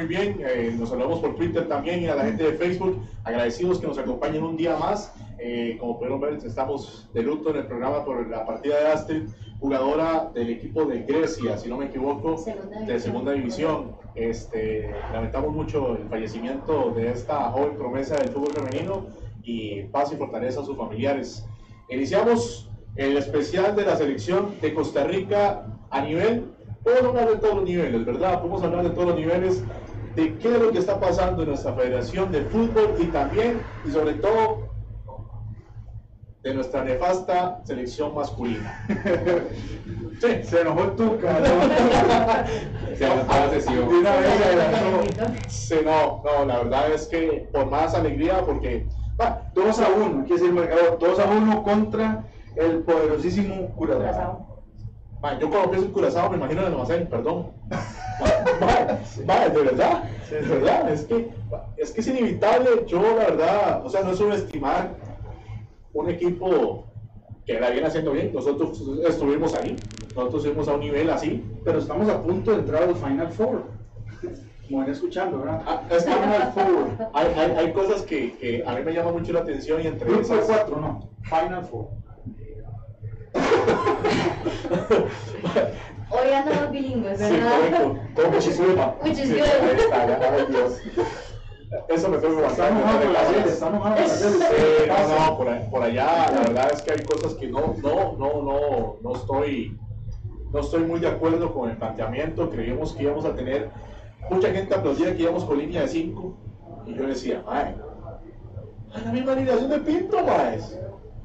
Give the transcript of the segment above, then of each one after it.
muy bien. Eh, nos hablamos por Twitter también y a la gente de Facebook, agradecidos que nos acompañen un día más. Eh, como pudieron ver, estamos de luto en el programa por la partida de Astrid, jugadora del equipo de Grecia, si no me equivoco, de segunda división. Este, lamentamos mucho el fallecimiento de esta joven promesa del fútbol femenino y paz y fortaleza a sus familiares. Iniciamos el especial de la selección de Costa Rica a nivel podemos hablar de todos los niveles, ¿verdad? Podemos hablar de todos los niveles de qué es lo que está pasando en nuestra federación de fútbol y también, y sobre todo, de nuestra nefasta selección masculina. Sí, se enojó el Tuca. se enojó la sesión. no, no, la verdad es que por más alegría, porque... Va, 2 a 1, quiere decir marcador, 2 a 1 contra el poderosísimo Curazao yo cuando pienso en Curazao me imagino en el almacén, perdón. De verdad, de verdad, es que, es que es inevitable, yo la verdad, o sea, no es subestimar un equipo que la viene haciendo bien, nosotros estuvimos ahí, nosotros estuvimos a un nivel así. Pero estamos a punto de entrar a los Final Four. Como ven escuchando, ¿verdad? Ah, es Final Four. Hay, hay, hay cosas que, que, a mí me llaman mucho la atención y entre Grupo esas... 4, no. Final Four. Hoy andamos bilingües, ¿verdad? Sí, correcto. Which is good. Eso me fue bastante. Estamos no, no, por, por, allá la verdad es que hay cosas que no, no, no, no, no estoy, no estoy muy de acuerdo con el planteamiento. Creíamos que íbamos a tener, mucha gente aplaudía que íbamos con línea de 5 y yo decía, ay, la misma alineación de Pinto, maes.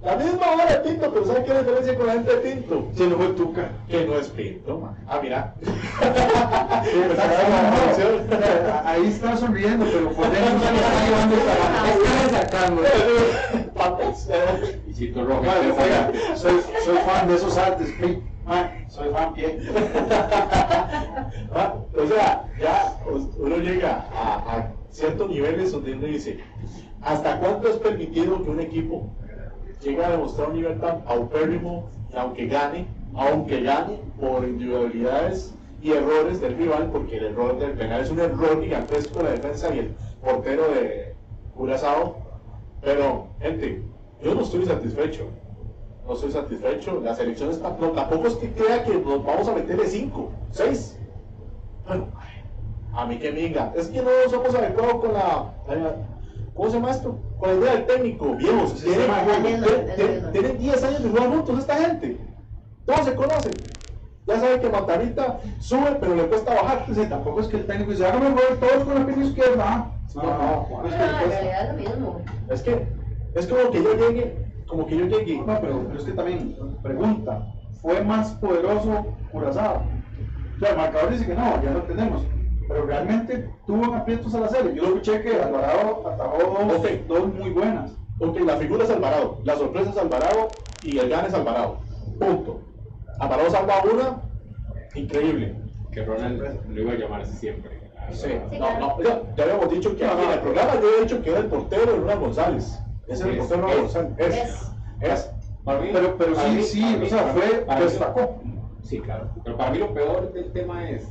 La misma hora de Pinto, pero ¿sabes qué diferencia con la gente de Pinto? Si no fue Tuca. Que no es Pinto, man. Ah, mira. Ahí está sonriendo, pero por dentro se está llevando para. sacando. Y si tú rojo. Soy, soy fan de esos artes, Ah, soy fan bien. Ah, o sea, ya uno llega a, a ciertos niveles donde uno dice, ¿hasta cuánto es permitido que un equipo llega a demostrar un nivel tan paupérrimo y aunque gane, aunque gane por individualidades y errores del rival, porque el error del penal es un error gigantesco de la defensa y el portero de Curazao. Pero, gente, yo no estoy satisfecho. No estoy satisfecho. La selección está. No, tampoco es que crea que nos vamos a meterle 5, 6. Bueno, a mí que me diga, es que no somos adecuados con la ¿Cómo se llama esto? Con la idea del técnico, viejos. Tienen 10 años de jugar juntos esta gente. Todos se conocen. Ya saben que Montanita sube, pero le cuesta bajar. Sí, tampoco es que el técnico dice, hágame jugar todos con la pierna izquierda. No, no, no, es que en realidad es lo mismo. Es que es como que yo llegue, como que yo llegue. No, pero, pero es que también, pregunta, ¿fue más poderoso Curazao? O sea, el marcador dice que no, ya lo tenemos pero realmente tuvo aprietos a la serie. Yo escuché que Alvarado atajó dos, dos muy buenas. Ok, la figura es Alvarado, la sorpresa es Alvarado y el gane es Alvarado. Punto. Alvarado salva una, increíble. Que Ronald lo iba a llamar así siempre. Sí, no, no, ya, habíamos dicho que aquí en el programa yo he dicho que era el portero Ronald González. Es el portero Ronald González. Es. Es. pero, pero sí, sí, o sea, fue, destacó. Sí, claro. Pero para mí lo peor del tema es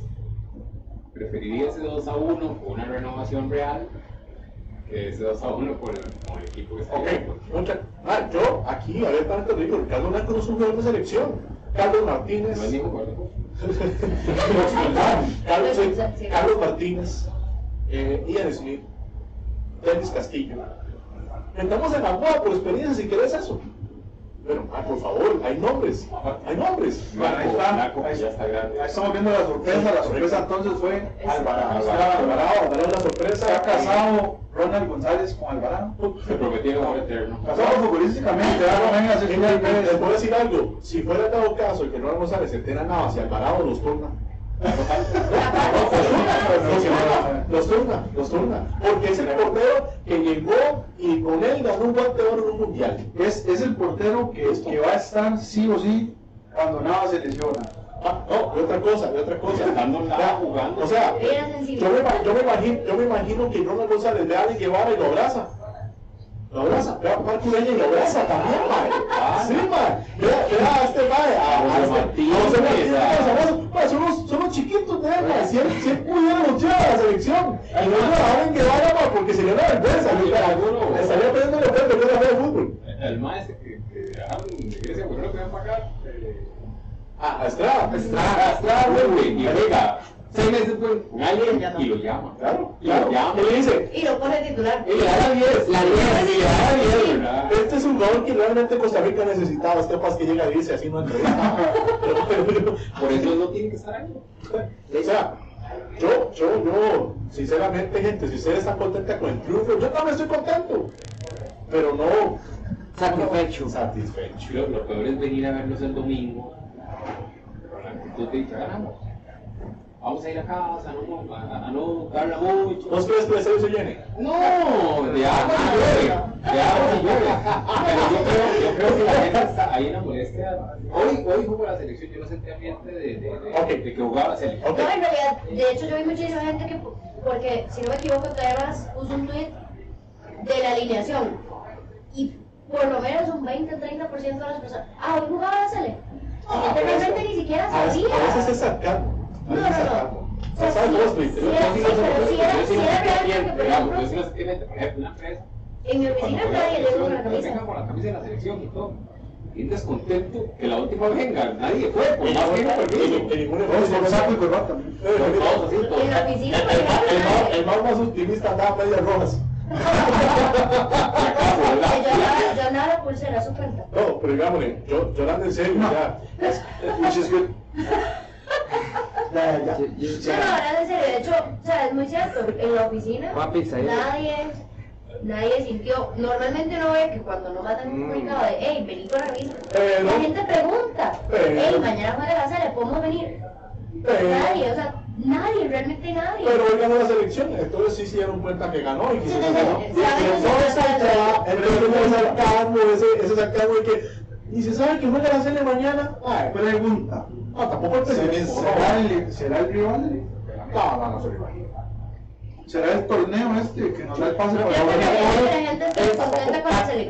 preferiría ese 2 a 1 con una renovación real que ese 2 a 1 con el, con el equipo que está okay. ah, yo aquí abiertamente digo, Ricardo Blanco no es un jugador de selección. Carlos Martínez. No es ningún Carlos, Carlos Martínez, eh, Ian Smith, Dennis Castillo. Entramos en agua por experiencia si querés eso. Pero, ah, por favor, hay nombres, hay nombres. ahí está, ahí, estamos viendo la sorpresa, la sorpresa entonces fue Alvarado. Alvarado, Alvarado, la sorpresa. ha casado Ronald González con Alvarado. Se prometía amor eterno. Casado futbolísticamente, ahora venga a decir algo, si fuera dado caso que Ronald González se entera nada hacia Alvarado, los turna. Los turna, los turna. Porque es el portero que llegó y con él ganó un guante de oro en un mundial. Es, es el portero que, que va a estar sí o sí cuando nada se lesiona. Ah, no, y otra cosa, y otra cosa. Estando nada jugando. O sea, yo me, yo, me imagino, yo me imagino que Ronald González le da de llevar y lo abraza. Lo abraza, vea a y lo abraza también, mae. Sí, mae. Vea, vea a este mae, a, a, José este- Martínez, a José Martínez, a- los abrazos. Mae, son los, son los chiquitos de él, mae. Si él, si él pudiera luchar a la selección, y no lo dejaran que vaya, mae, porque sería una vergüenza. Le- estaría perdiendo el frente de de fútbol. El maestro que, que dejaron de Grecia, ¿por qué no que ven para acá? Ah, Estrada. Estrada, Estrada, güey, y juega seis meses después y lo llama. Claro, Y lo claro. llama. Le dice, Y lo pone titular. Y le da la 10. La 10, Y le da la 10, ¿verdad? Este es un jugador que realmente Costa Rica necesitaba. Este pas que llega y dice así no entrevista. Por eso no tiene que estar ahí. O sea, yo, yo, yo, sinceramente, gente, si ustedes están contentos con el triunfo, yo también estoy contento. Pero no Satisfecho. satisfecho. Lo, lo peor es venir a verlos el domingo con la actitud de ganamos. Vamos a ir a casa, no, a, a no darla mucho. ¿Vos crees que el estadio se llene? No, de agua y llueve, de agua y llueve. Pero yo creo, yo creo que la gente está ahí en la molestia. Hoy, hoy jugó la selección, yo no sentí ambiente de, de, de, Ok. de que jugaba la selección. Ok. No, en realidad, de hecho yo vi muchísima gente que, porque si no me equivoco, Tebas puso un tweet de la alineación y por lo menos un 20-30% de las personas, ah, hoy jugaba la Sele. Ah, realmente ni siquiera sabía. a veces es sarcasmo. No, no, no. O. En mi oficina Cuando nadie le dio juega una camisa. venga con la camisa de la selección y todo. Bien descontento que la última vez venga, nadie fue, por más que no En- permiso. en ningún Todos con evento- saco y corbata. Todos así, todos. En la oficina, por El más- el más- ejemplo, el más más optimista andaba medias rojas. yo la pulsera su cuenta. No, pero digámosle, yo, yo en serio, ya. Which is good. Ya, ya. No, no, ahora en serio, de hecho, o sea, es muy cierto, en la oficina pizza nadie, nadie sintió, normalmente uno ve que cuando no matan un Mm. comunicado de, hey, vení con la revista, Pero- la gente pregunta, hey, mañana juega la sala, ¿podemos venir? Pero- Nadie, o sea, nadie, realmente nadie. Pero hoy ganó la selección, entonces sí se dieron cuenta que ganó y que Sí, ganó. Y entonces ese sarcasmo, ese, ese sarcasmo de que, y se sabe que juega la serie mañana, ay, pero Pregunta. no, tampoco el pesimismo, ¿Será el, ¿Será el rival? no, no, no, se lo imagino. ¿Será el torneo este que nos da el pase para la.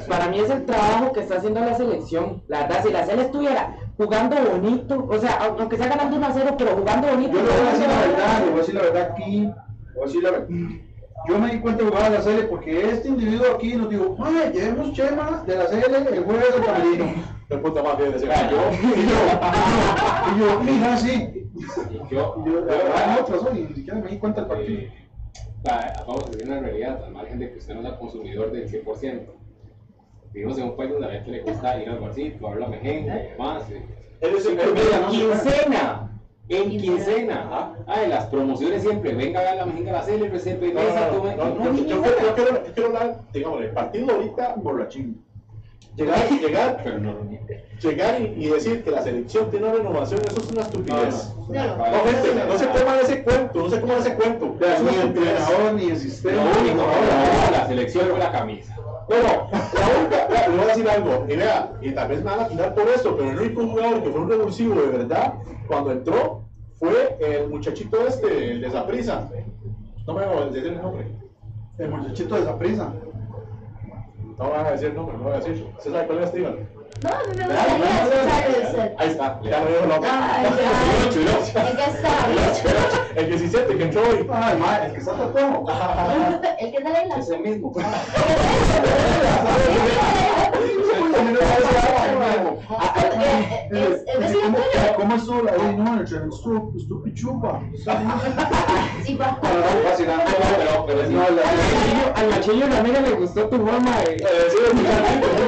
Para mí es el trabajo que está haciendo la selección. La verdad, si la selección estuviera jugando bonito, o sea, aunque sea ganando 1 a 0, pero jugando bonito. Yo le voy a decir la verdad, le voy a decir la verdad aquí. le voy a decir la verdad. Yo me di cuenta de jugar a la serie porque este individuo aquí nos dijo, ¡ay, llevemos Chema de la serie el jueves del camerino! De puta madre, decía, Vea, yo, Y yo, y yo, mira, sí. yo, Y yo, la verdad, no, razón, y ni siquiera me di cuenta del partido. eh, va- vamos a decir una realidad, al margen de que usted no sea consumidor del 100%. Vivimos en un país donde a la gente le gusta ir al barcito, a ver la mejenga y demás. Él es el que quincena. En Quincena. quincena. Ay, las promociones siempre. Venga a ver la mejenga, la cele, reserve No, mesa, no, no, no, No, yo- quiero- yo quiero, yo quiero hablar, digamos, el partido ahorita, Borrachín. llegar, llegar, Pero no lo niego. llegar y, y decir que la selección tiene una renovación, eso es una estupidez. No, No, no. No, gente, no se coman ese cuento, no se coman ese cuento. Es Ni el entrenador, ni el Lo sistema. único, no, ahora, la selección fue la camisa. No, no, la única, le voy a decir algo, y vea, y tal vez me van a tirar por esto, pero el único jugador que fue un revulsivo de verdad, cuando entró, fue el muchachito este, el de Zaprisa. No me voy a decir el nombre. El muchachito de esa prisa. No me van a decir el nombre, no voy a decir. ¿Usted sabe cuál es, dígalo? No, mí me gustaría usted. Ahí está, ya me dijo el nombre. Ay, ya. ¿En qué está? El 17 que entró hoy. Ay, ma, el que está tatuado. El que está en la Ese mismo. Es es ¿Cómo- tuyo. ¿Cómo estuvo la Ey, no, el tren estuvo, estuvo pichupa. Sí, pa. Pero, pero sí. No, la- Al machillo- machillo Ramírez le gustó tu. El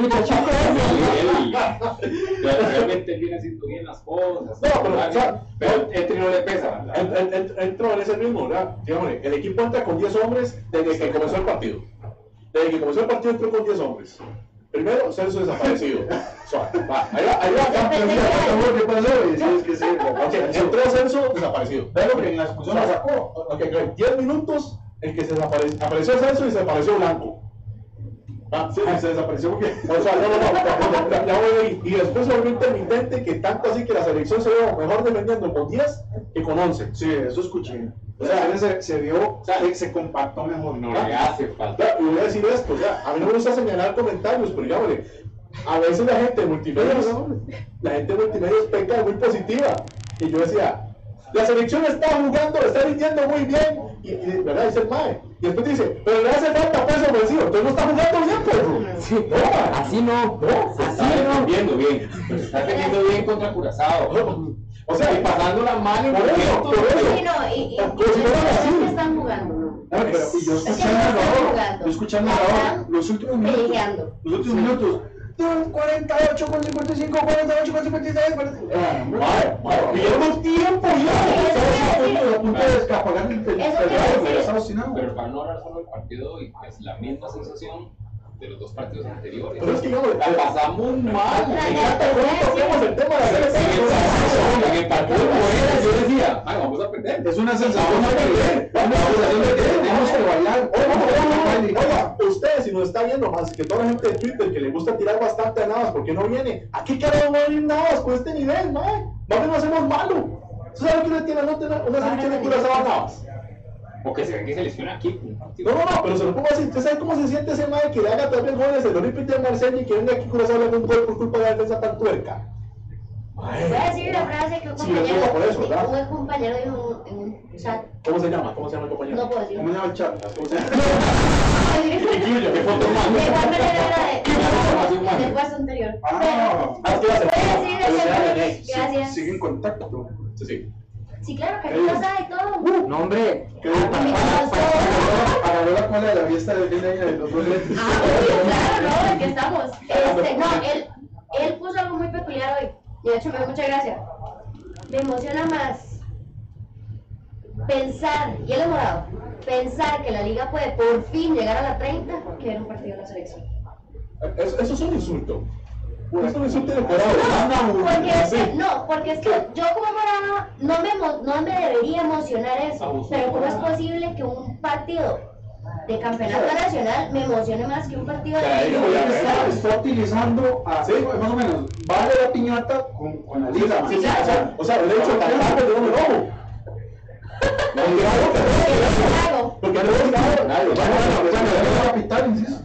muchachito ese. Él- Realmente viene haciendo bien las cosas. No, pero, pero el tri no le pesa, ¿verdad? En- en- en- Entró en ese mismo, ¿verdad? El equipo entra con 10 hombres desde que comenzó el partido. Desde que comenzó el partido entró con 10 hombres. Primero, Celso desaparecido. Suave, va, ahí va, ahí va. ¿Qué pasó? Y sí, es que sí, Ok, entró Celso desaparecido. Pero que en la expulsión la sacó. Ok, ok, 10 minutos en que se desapareció, apareció Celso y se desapareció Blanco. Ah, sí, se desapareció porque. O sea, no, no, no, ya, ya- voy ahí. Y después se volvió intermitente que tanto así que la selección se vio mejor defendiendo con 10 que con 11. Sí, eso escuché. O sea, La serie se, se vio, o sea, se, se compactó mejor. No le hace falta. Ya, y voy a decir esto, o sea, a mí no me gusta señalar comentarios, pero digámosle, a veces la gente de multimedia, la gente de multimedia peca de muy positiva. Y yo decía, la selección está jugando, está rindiendo muy bien, y, y, ¿verdad? Dice el mae. Y después dice, pero le hace falta peso ofensivo, entonces no está jugando bien, perro. Sí, No, así no. Se Así está no. defendiendo bien. Se está defendiendo bien contra Curazao. O sea, Y pasando la mano en Por eso, momentos por eso. Sí, no, y, y, y que están jugando, ¿no? No, pero y yo Es que escuchando no a están Raúl, jugando. yo escuchando a Están Raúl, los últimos minutos, peleando. los últimos minutos, "Tú, 48 con 55, 48 con 56, 46. Ah, hombre. Mae, mae, pidieron tiempo ya. Pero para no hablar solo del partido hoy, es la misma sensación de los dos partidos anteriores. Pero es que, digamos, la pasamos mal. Toquemos el tema de la En el selección. en el partido de Morelia yo decía, "Ay, vamos a perder. Es una sensación de una sensación de que tenemos que bailar. Oiga, usted si nos está viendo más que toda la gente de Twitter que le gusta tirar bastante a Navas, ¿por qué no viene? Aquí carajo va a venir Navas con este nivel, mae. Más no hacemos malo. ¿Usted sabe que le tiene no tener una selección de curas a Navas? O que se ve que se lesiona aquí. No, no, no, pero se lo pongo así. ¿Usted sabe cómo se siente ese mae que le haga también goles el Olympique de Marsella y que venga aquí Curazao le haga un gol por culpa de la defensa tan tuerca? Voy a decir la frase que un Sí, compañero, yo por eso, ¿verdad? un compañero dijo en un chat. ¿Cómo se llama? ¿Cómo se llama el compañero? No puedo decir. ¿Cómo se llama el chat? ¿Cómo se llama? Incluyo, ¿qué foto De más? igual manera era de, puesto anterior. Ah. Ah. René. Gracias. Sigue en contacto. Sí, sí. Sí, claro, que lo sabe todo. No, hombre. ¿Qué Ah, para- todos. Agarró la cola de la fiesta de de año de los dos. Ah, claro, no, aquí estamos. Este, no, él, él puso algo muy peculiar hoy. Y de hecho me dio mucha gracia. Me emociona más pensar, y él es morado, pensar que la liga puede por fin llegar a la 30 que ver un partido de la selección. Eso, eso es un insulto. Eso es un de No, Curazao. porque es que, no, porque es que yo como morada no me, no me debería emocionar eso. Pero ¿cómo es posible que un partido de campeonato nacional me emocione más que un partido de liga? Está, utilizando a, Sí. más o menos, vale la piñata con, con la liga. Sí, sí, o sea, el hecho de cantar de un robo. No.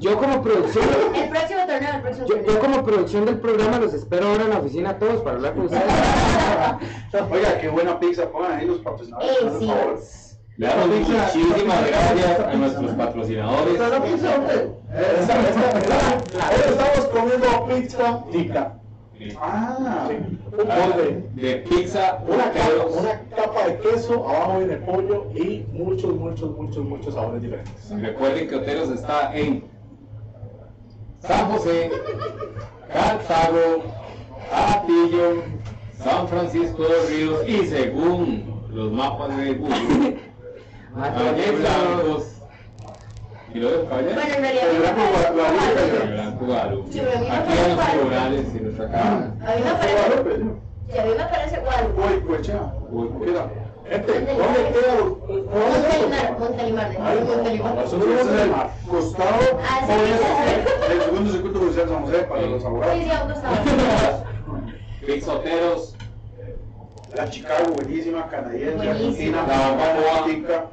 Yo como producción, El próximo próximo yo, como producción del programa los espero ahora en la oficina a todos para hablar con ustedes. Oiga, qué buena pizza, pongan ahí los patrocinadores, Eh, por sí. favor. Le damos muchísimas gracias a nuestros patrocinadores. ¿Esta es la pizza, hombre? Esta- esta- esta- Hoy estamos comiendo pizza tica. Ah, Un molde. De pizza, Una capa, una capa de queso, abajo viene pollo y muchos, muchos, muchos, muchos sabores diferentes. Recuerden que Oteros está en San José, Cartago, Atillo, San Francisco de los Ríos y según los mapas de Google, Valle Blancos. ¿Y lo de Caballero? Bueno, en realidad, Blanco Guadalupe. Aquí en los tribunales y nuestra casa. a mí me parece, si a mí me parece Guadalupe. Uy. Gente, ¿dónde queda? Montelimar, Montelimar, Ay, de Montelimar. no, eso no Ese es es el costado del segundo circuito judicial de San José para los abogados. sí, a La Chicago, buenísima, canadiense, argentina, La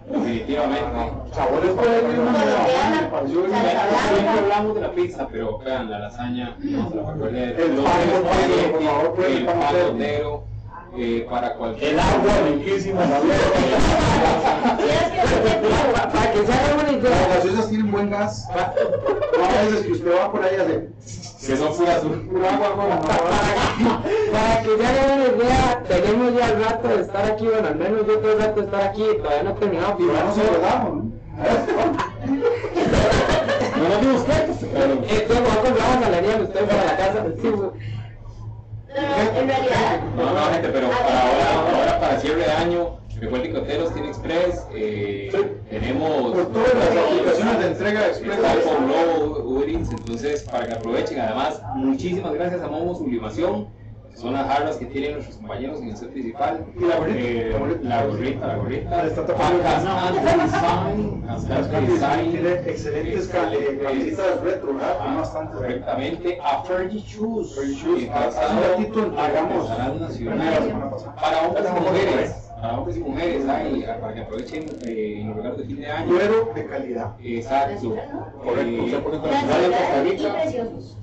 definitivamente. Sabores pareció bien. salsa Siempre hablamos de la pizza, pero vean, la lasaña, no se la. El pan, por favor, por el pan eh, para cualquier. El agua riquísima. la Para que se hagan una Las idea, gaseosas tienen buen gas. A veces que usted va por ahí hace Que son puras pura agua, agua, no, para que se hagan una idea, tenemos ya el rato de estar aquí, bueno, al menos yo todo el rato de estar aquí, todavía no he terminado Y firmar no se relajamos, ¿no? No nos dimos cuenta, pero. Eh, tengo que comprar galería ustedes para la casa. No, en realidad, No, no, gente, pero para ahora, ahora para cierre de año, recuerden que Hoteros tiene Express, eh, tenemos. Por todas las aplicaciones de entrega express. Globo, Uber Eats, entonces para que aprovechen. Además, muchísimas gracias a Momo Sublimación. Son las jarras que tienen nuestros compañeros en el set principal. Y la gorrita, Eh, la gorrita. la gorrita. Le está tapando Design. Tiene excelentes ca- eh, camisetas retro, ¿verdad? Ah, bastante. correctamente a Fergie Shoes. Fergie Shoes. un ratito nacional la semana pasada. para hombres y mujeres. Para hombres y mujeres, hay, para que aprovechen eh, los regalos de fin de año. Cuero de calidad. Exacto. Correcto, las Dale, Costa Rica.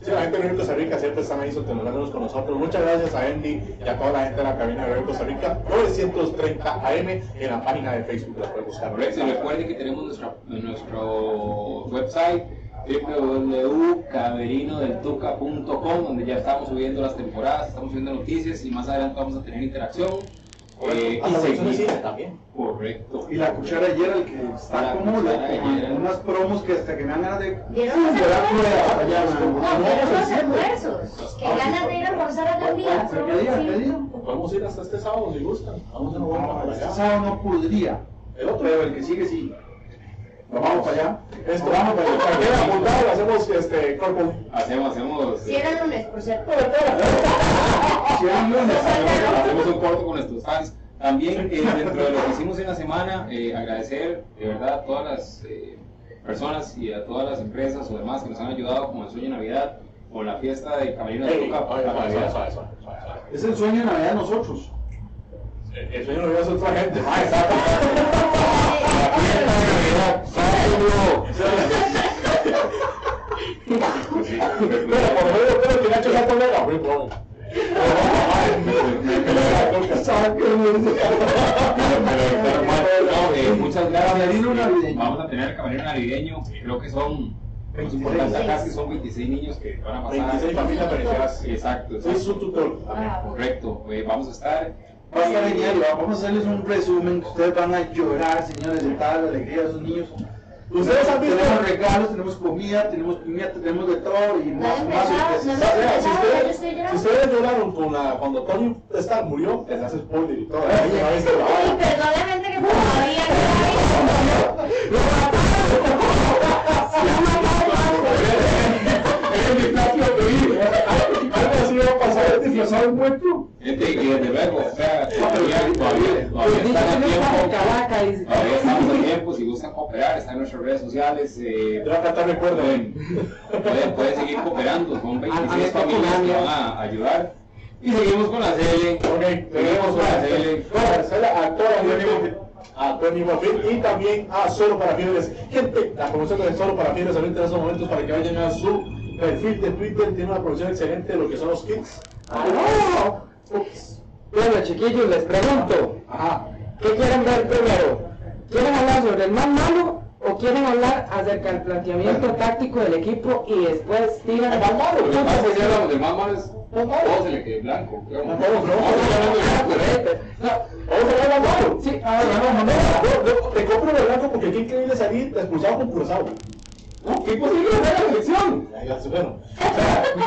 Sí, la gente de Costa Rica siempre están ahí sostenándonos con nosotros. Muchas gracias a Andy y a toda la gente de la cabina de Costa Rica. 930 AM en la página de Facebook, la pueden buscar. Correcto, y recuerden que tenemos nuestra, nuestro website www.caverinodeltuca.com donde ya estamos subiendo las temporadas, estamos subiendo noticias y más adelante vamos a tener interacción. Eh, y seguir. cine también. Correcto. Y la cuchara ayer, el que está La como unas promos que hasta que me ganas de. A almorzar algún día. ¿Qué día? ¿Qué día? Podemos ir hasta este sábado si gustan. Vamos a por este sábado no podría. El otro. Pero el que sigue sí. Nos vamos para allá. Esto, vamos para allá. Para apuntado, hacemos este corpo. Hacemos, hacemos, Si era lunes, por cierto. Si era un lunes, hacemos, un corto con nuestros fans. También eh, dentro de lo que hicimos en la semana, eh, agradecer de verdad a todas las eh, personas y a todas las empresas o demás que nos han ayudado con el sueño de Navidad, con la fiesta de Camarino de Tuca. Es el sueño de Navidad de nosotros. El sueño lo voy a hacer otra gente. Ah, exacto. Pero por lo menos creo que Nacho muy pobre. Eh, muchas gracias. Vamos a tener el camarero navideño. Creo que son 26. casi son 26 niños que van a pasar. 26 familias beneficiadas. Exacto, tutor. Ah, Correcto. Eh, vamos a estar. Va a estar genial. Vamos a hacerles un resumen. que Ustedes van a llorar, señores, de tal la alegría de esos niños. Ustedes han visto. Tenemos regalos, tenemos comida, tenemos piñata, tenemos de todo y No más, sorpresas. si, ustedes, lloraron con la, cuando Tony Stark murió, les hace spoiler y todo. Vez que Y todavía no disfrazado de muerto. Este, y desde luego, o sea, todavía, todavía, todavía Dice están a tiempo. Todavía estamos a tiempo. Si gustan cooperar, están en nuestras redes sociales. Eh, a cantar recuerdo. pueden, pueden, pueden seguir cooperando. Son 26 Alex familias que van a ayudar. Y seguimos con la. Ok, Seguimos con la CL. Marcela, actora a Tony Moffitt y también a Solo para Fieles. Gente, la promoción de Solo para Fieles ahorita en estos momentos para que vayan a su perfil de Twitter. Tiene una promoción excelente de lo que son los kits. ¡Aló! Bueno, chiquillos, les pregunto, Ajá. ¿qué quieren ver primero? ¿Quieren hablar sobre el más malo o quieren hablar acerca del planteamiento táctico del equipo y después tiran El más malo, Lo que pasa es que si Sí, hablamos del más malo es todo se le quede blanco. No, no. Sí, Ah, no, no, no, no, no, Te compro de blanco porque qué increíble salir expulsado con Curazao. No, ¿Qué posible es la ya, bueno.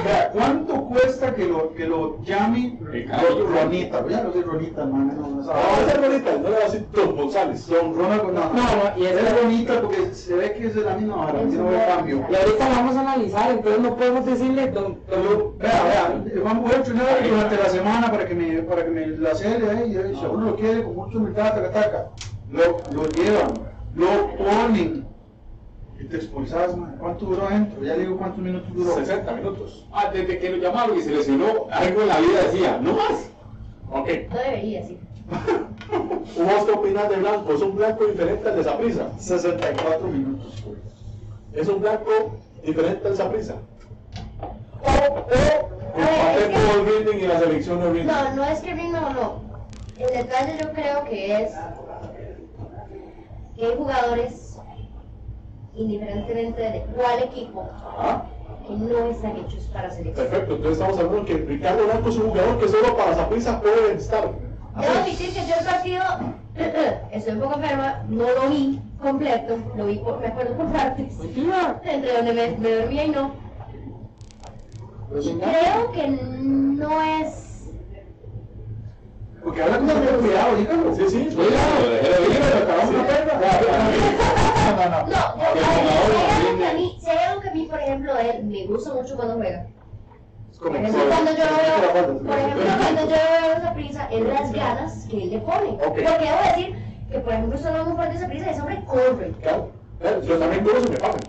Vea, ¿Cuánto cuesta que lo, que lo llame Ricardo. Ronita? Ya no soy Ronita, man. No, no, No, va a ser bonita, no le va a decir Don González. Don Ronald, no, No, no, y es- es bonita porque se ve que es de la misma vara, no ve cambio. Y ahorita vamos a analizar, entonces no podemos decirle don, don- Vea, vea, vamos a entrenar durante la semana para que me, para que me la cele ahí, y si uno lo quiere con mucho humildad, taca, taca. Lo, lo llevan, lo ponen. Y te expulsas, man. ¿Cuánto duró adentro? Ya le digo cuántos minutos duró. 60 minutos. Ah, desde que lo llamaron y se lesionó, algo en la vida decía, no más. Ok. No debería, sí. ¿Vos qué opinas de blanco? ¿Es un blanco diferente al de Saprisa? 64 minutos. ¿Es un blanco diferente al Saprisa? O, o, empate es que- como el Grinding y la selección de Grinding. No, no es que Ring no, no. El detalle yo creo que es que hay jugadores, indiferentemente de cuál equipo, Ajá. que no están hechos para selección. Perfecto, entonces estamos hablando que Ricardo Blanco es un jugador que solo para Saprisa puede estar. Debo admitir que yo el partido, estoy un poco enferma, no lo vi completo, lo vi por, me acuerdo por partes, entre donde me, me dormía y no. Y creo que no es... Porque habla con cuidado, dígalo. Sí, sí, Lo dejé de oír. acabamos una perra. No, no, no. No, yo, Que a ver, jugador si hay algo entiende. que a mí, si hay algo que a mí, por ejemplo, él me gusta mucho cuando juega. Por ejemplo, cuando yo veo, por ejemplo, cuando yo veo esa prisa, es las ganas que él le pone. Ok. Porque debo decir que, por ejemplo, no parte de esa prisa y ese hombre corre. Claro, claro, yo también corro si me pagan.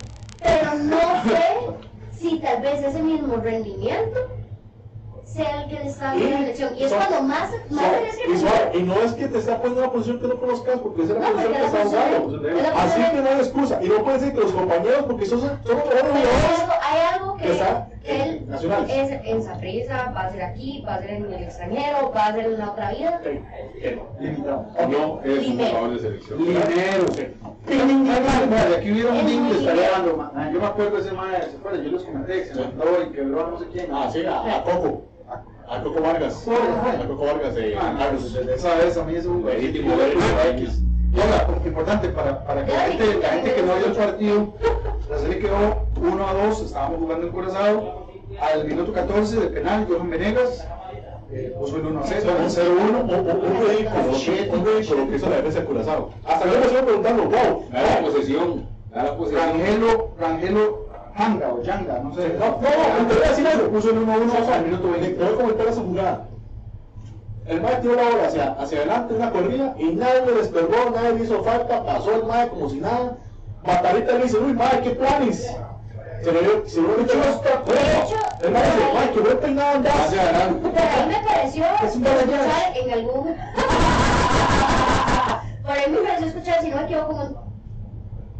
Pero no sé si tal vez ese mismo rendimiento sea el que le está dando la elección. Y es cuando más, más tenés que y, no es que te está poniendo en una posición que no conozcas, porque esa es la No, posición que está jugando. la Así que no hay excusa. Y no puede ser que los compañeros, porque son, son mejores hay algo que, que está que en él nacionales. es en Saprissa, va a ser aquí, va a ser en el extranjero, va a ser en la otra vida. Limitado. No es un jugador de selección. Dinero. De aquí hubiera un ding le estaría dando. Yo me acuerdo de ese madre, ¿se acuerdan? Yo les comenté que se mandó y quebró a no sé quién. Ah, sí, a, a Coco. A, a Coco Vargas. A Coco Vargas de Ah, Carlos. esa vez a mí es un Legítimo. X. Y ahora, importante para, para que la gente, la gente que no vio el partido, la serie quedó 1 a 2, estábamos jugando en Curazao, al minuto 14 del penal, Johan Venegas eh, puso el 1 a 0, el 0 Un, 1. un, un ridículo, un ridículo que hizo la defensa de Curazao. Hasta yo me estoy preguntando, wow, la posesión. La posesión. Rangelo, Rangelo Hanga o Yanga, no sé. No, no, te voy a decir algo. Puso el 1 a 1 al minuto Te 20. voy a comentar esa jugada. El Mae tiró la bola hacia, hacia adelante, una corrida, y nadie le despegó, nadie le hizo falta, pasó el Mae como si nada. Matarita le dice, uy, Mae, qué planes. Se lo dio, se lo dio El Mae dice, Mae, qué buen peinado andas. Hacia adelante. Pero ahí me pareció Es un balayazo. escuchar en algún. Por ahí me pareció escuchar, si no me equivoco, como un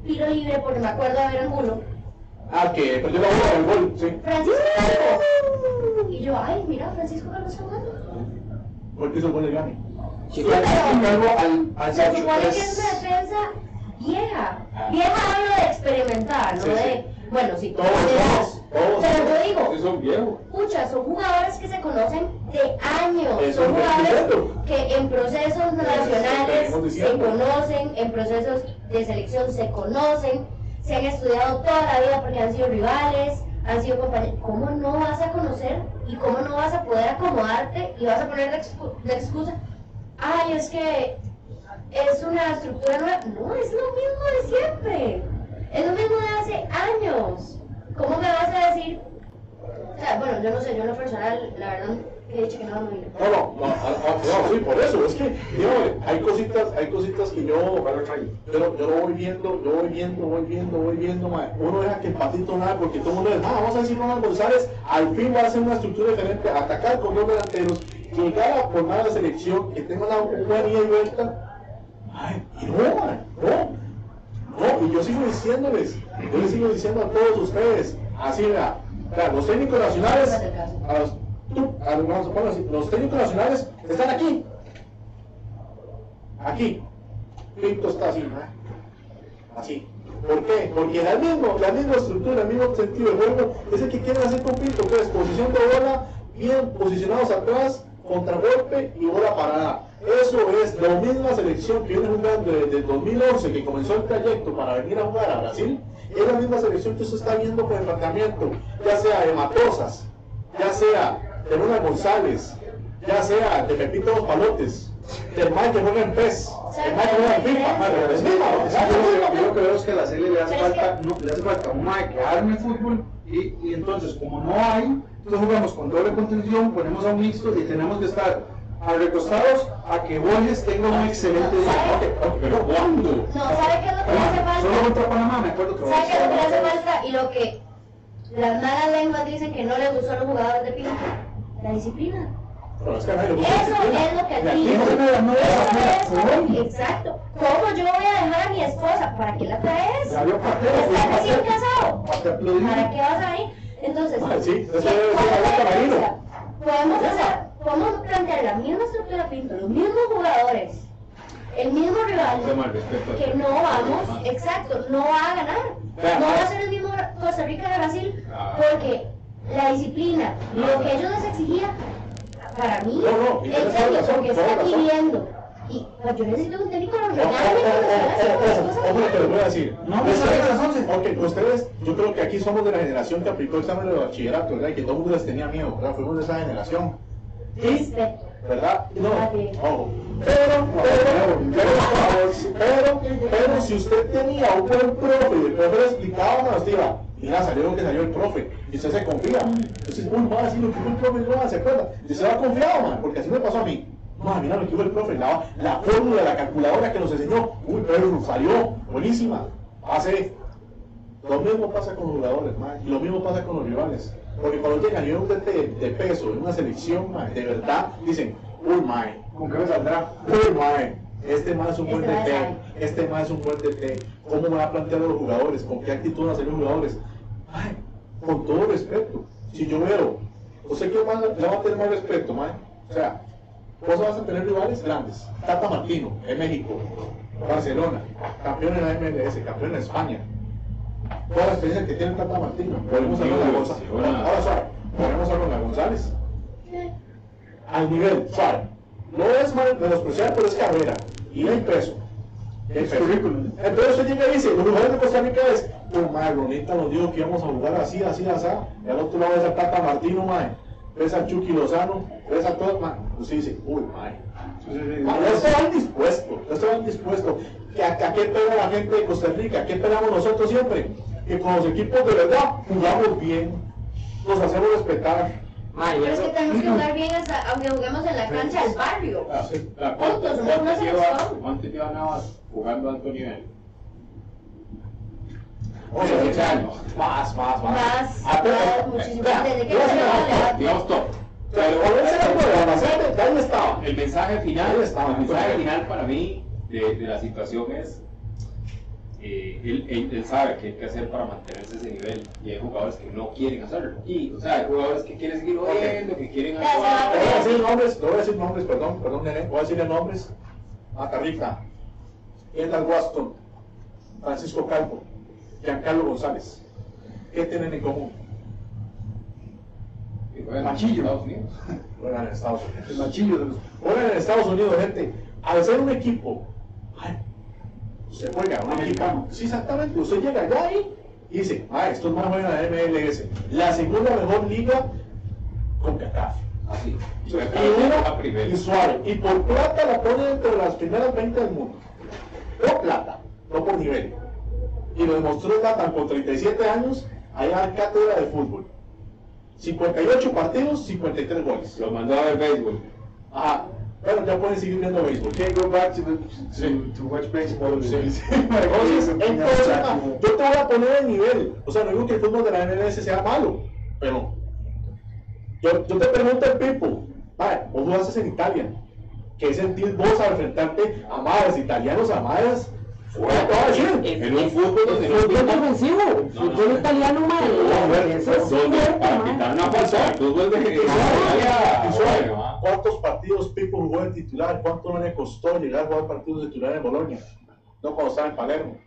tiro libre, porque me acuerdo de ver Angulo. Ah, que perdió la bola del gol, sí. Francisco. Y yo, ay, mira, Francisco está Porque el del Gane. Chico, Calvo al, al Se supone que es 8 una defensa vieja. Vieja hablo de experimentar, no de. Bueno, sí, Todos, todos, todos. Pero yo digo, son viejos. Pucha, son jugadores que se conocen de años. Eso son jugadores que en procesos nacionales se conocen, en procesos de selección se conocen, se han estudiado toda la vida porque han sido rivales, han sido compañeros. ¿Cómo no vas a conocer y cómo no vas a poder acomodarte y vas a poner de excusa? Ay, es que es una estructura nueva. No, es lo mismo de siempre. Es lo mismo de hace años. ¿Cómo me vas a decir? O sea, bueno, yo no sé, yo en lo la verdad, no. No, no, no, ah, ah, no, sí, por eso, es que, dígame, hay cositas, hay cositas que yo, yo, yo lo voy viendo, yo voy viendo, voy viendo, voy viendo, uno deja que el patito nada, porque todo el mundo dice, ah, vamos a decir Ronald González, al fin va a hacer una estructura diferente, atacar con dos delanteros, llegar a formar la selección, que tenga una buena y vuelta, ay, y no, no, no, y yo sigo diciéndoles, yo les sigo diciendo a todos ustedes, así vea, los técnicos nacionales, a los, los, técnicos nacionales están aquí, aquí, Pinto está así, así. ¿Por qué? Porque la misma, la misma estructura, el mismo sentido de juego es el que quieren hacer con Pinto, es posición de bola, bien posicionados atrás, contragolpe y bola parada. Eso es la misma selección que viene jugando desde el 2011, que comenzó el trayecto para venir a jugar a Brasil, es la misma selección que usted está viendo con el planteamiento, ya sea de Matosas, ya sea de Luna González, ya sea de Pepito Dos Palotes, del Mike que juega en PES, el Mike que juega en FIFA, Yo lo que- que veo es que a la serie le hace falta, no, le hace falta un mae que arme fútbol y, y entonces como no hay, entonces jugamos con doble contención, ponemos a un mixto y tenemos que estar a recostados a que Borges tenga un excelente día. Ok, Pero ¿cuándo? No, ¿sabe qué es lo que le hace Solo falta? contra Panamá me acuerdo que ¿Sabe qué es lo que le hace falta? Y lo que las malas lenguas dicen que no le gustó a los jugadores de Pinto. La disciplina. Pero es que Eso disciplina. es lo que aquí no exacto. ¿Cómo yo voy a dejar a mi esposa? ¿Para qué la traes? Ya vio ¿Estás recién casado? ¿Para qué vas a ir? Entonces, Ah. Podemos hacer, podemos plantear la misma estructura Pinto, los mismos jugadores, el mismo rival, que no vamos, exacto, no va a ganar. No va a ser el mismo Costa Rica de Brasil, porque la disciplina, lo que ellos les exigían, para mí, No, no, toda serio, porque toda está razón. viviendo. Y pues, yo necesito un técnico que nos Ojo, regale las ojo, cosas ojo lo que voy a decir. No, me sale a las 11. Ok, ustedes, yo creo que aquí somos de la generación que aplicó el examen de bachillerato, ¿verdad? Y que todo el mundo les tenía miedo, ¿verdad? Fuimos de esa generación. Respeto. ¿verdad? No, ojo. Pero, pero, pero, pero, pero, si usted tenía un buen profe y el profe le explicaba una hostia, mira, salió lo que salió el profe, y usted se confía. Entonces, uy, va a decir lo que el profe, no, se acuerda. Y usted va confiado, man, porque así me pasó a mí. No, mira lo que fue el profe, la, la fórmula, la calculadora que nos enseñó, uy, pero salió, buenísima. Hace, lo mismo pasa con los jugadores, man, y lo mismo pasa con los rivales. Porque cuando llegan y un de, de peso en una selección, mae, de verdad, dicen, uy, mae, ¿Con qué me saldrá? uy, mae, este mae es un buen Este DT, este mae es un buen DT, ¿cómo me va a plantear a los jugadores? ¿Con qué actitud van a los jugadores? Mae, con todo respeto, si yo veo, ¿usted qué más le va a tener más respeto, mae? O sea, vos vas a tener rivales grandes, Tata Martino, en México, Barcelona, campeón en la MLS, campeón en España, toda la experiencia que tiene Tata Martino. Volvemos a Ronald González. Ahora suave, volvemos a Ronald González. Al nivel, suave. No es mal menospreciar, pero es carrera. Y hay peso. Currículum. Entonces usted llega y dice, los jugadores de Costa Rica es, oh, madre, Ronita nos dijo que íbamos a jugar así, así, así. Y al otro lado ves a Tata Martino, madre. Ves a Chucky Lozano, ves a todos, madre. Usted dice, uy, madre. Ya estaban dispuestos, ya estaban dispuestos. ¿Que ¿A, a qué espera la gente de Costa Rica? ¿Qué esperamos nosotros siempre? Que con los equipos de verdad jugamos bien, nos hacemos respetar. Pero es que tenemos que jugar bien hasta, aunque juguemos en la cancha del barrio. ¿Cuánto, somos una selección. cuánto lleva Navas jugando a alto nivel? O sea, o sea, más, más, más. Más, Ah, pero- más, muchísimo. vea, Desde que. Digamos top. Pero cuando él se la juega, Albacete, ya ahí estaba. El mensaje final, el mensaje final para mí de, de la situación es, eh, él, él- él sabe qué hay que hacer para mantenerse ese nivel y hay jugadores que no quieren hacerlo. Y, o sea, hay jugadores que quieren seguir jugando, que quieren a Le voy a decir nombres, voy a decir nombres, perdón, perdón, nene, voy a decirle nombres. Matarrita, Kendall Waston, Francisco Calvo, Giancarlo González. ¿Qué tienen en común? en Machillo. Estados Unidos. Juegan en Estados Unidos. El machillo de los. Juegan en Estados Unidos, gente. Al ser un equipo, usted juega un equipo. Americano. Sí, exactamente. Usted llega allá y dice, ah, estos más juegan en la MLS. La segunda mejor liga con CACAF. Así. Y una- y suave. Y por plata la pone entre las primeras 20 del mundo. Por plata, no por nivel. Y lo demostró Zlatan con 37 años allá en cátedra de fútbol. 58 partidos, 53 goles. Lo mandó a ver béisbol. Ajá. Bueno, ya pueden seguir viendo béisbol. Can't go back to, the, to, to watch baseball. Sí. Sí. Entonces, yo te voy a poner el nivel. O sea, no digo que el fútbol de la MLS sea malo, pero yo, yo te pregunto al Pipo, vaya, vos jugaste en Italia. ¿Qué sentís vos al enfrentarte a madres italianos, a madres? Fuera, te voy a decir. Es- En un fútbol donde no fútbol ofensivo, No, fútbol no. italiano, ma, bueno, eso es Donde para quitar una falta, fútbol de ¿Cuántos partidos Pipo jugó de titular? ¿Cuánto no le costó llegar a jugar partidos de titular en Bolonia? No cuando estaba en Palermo.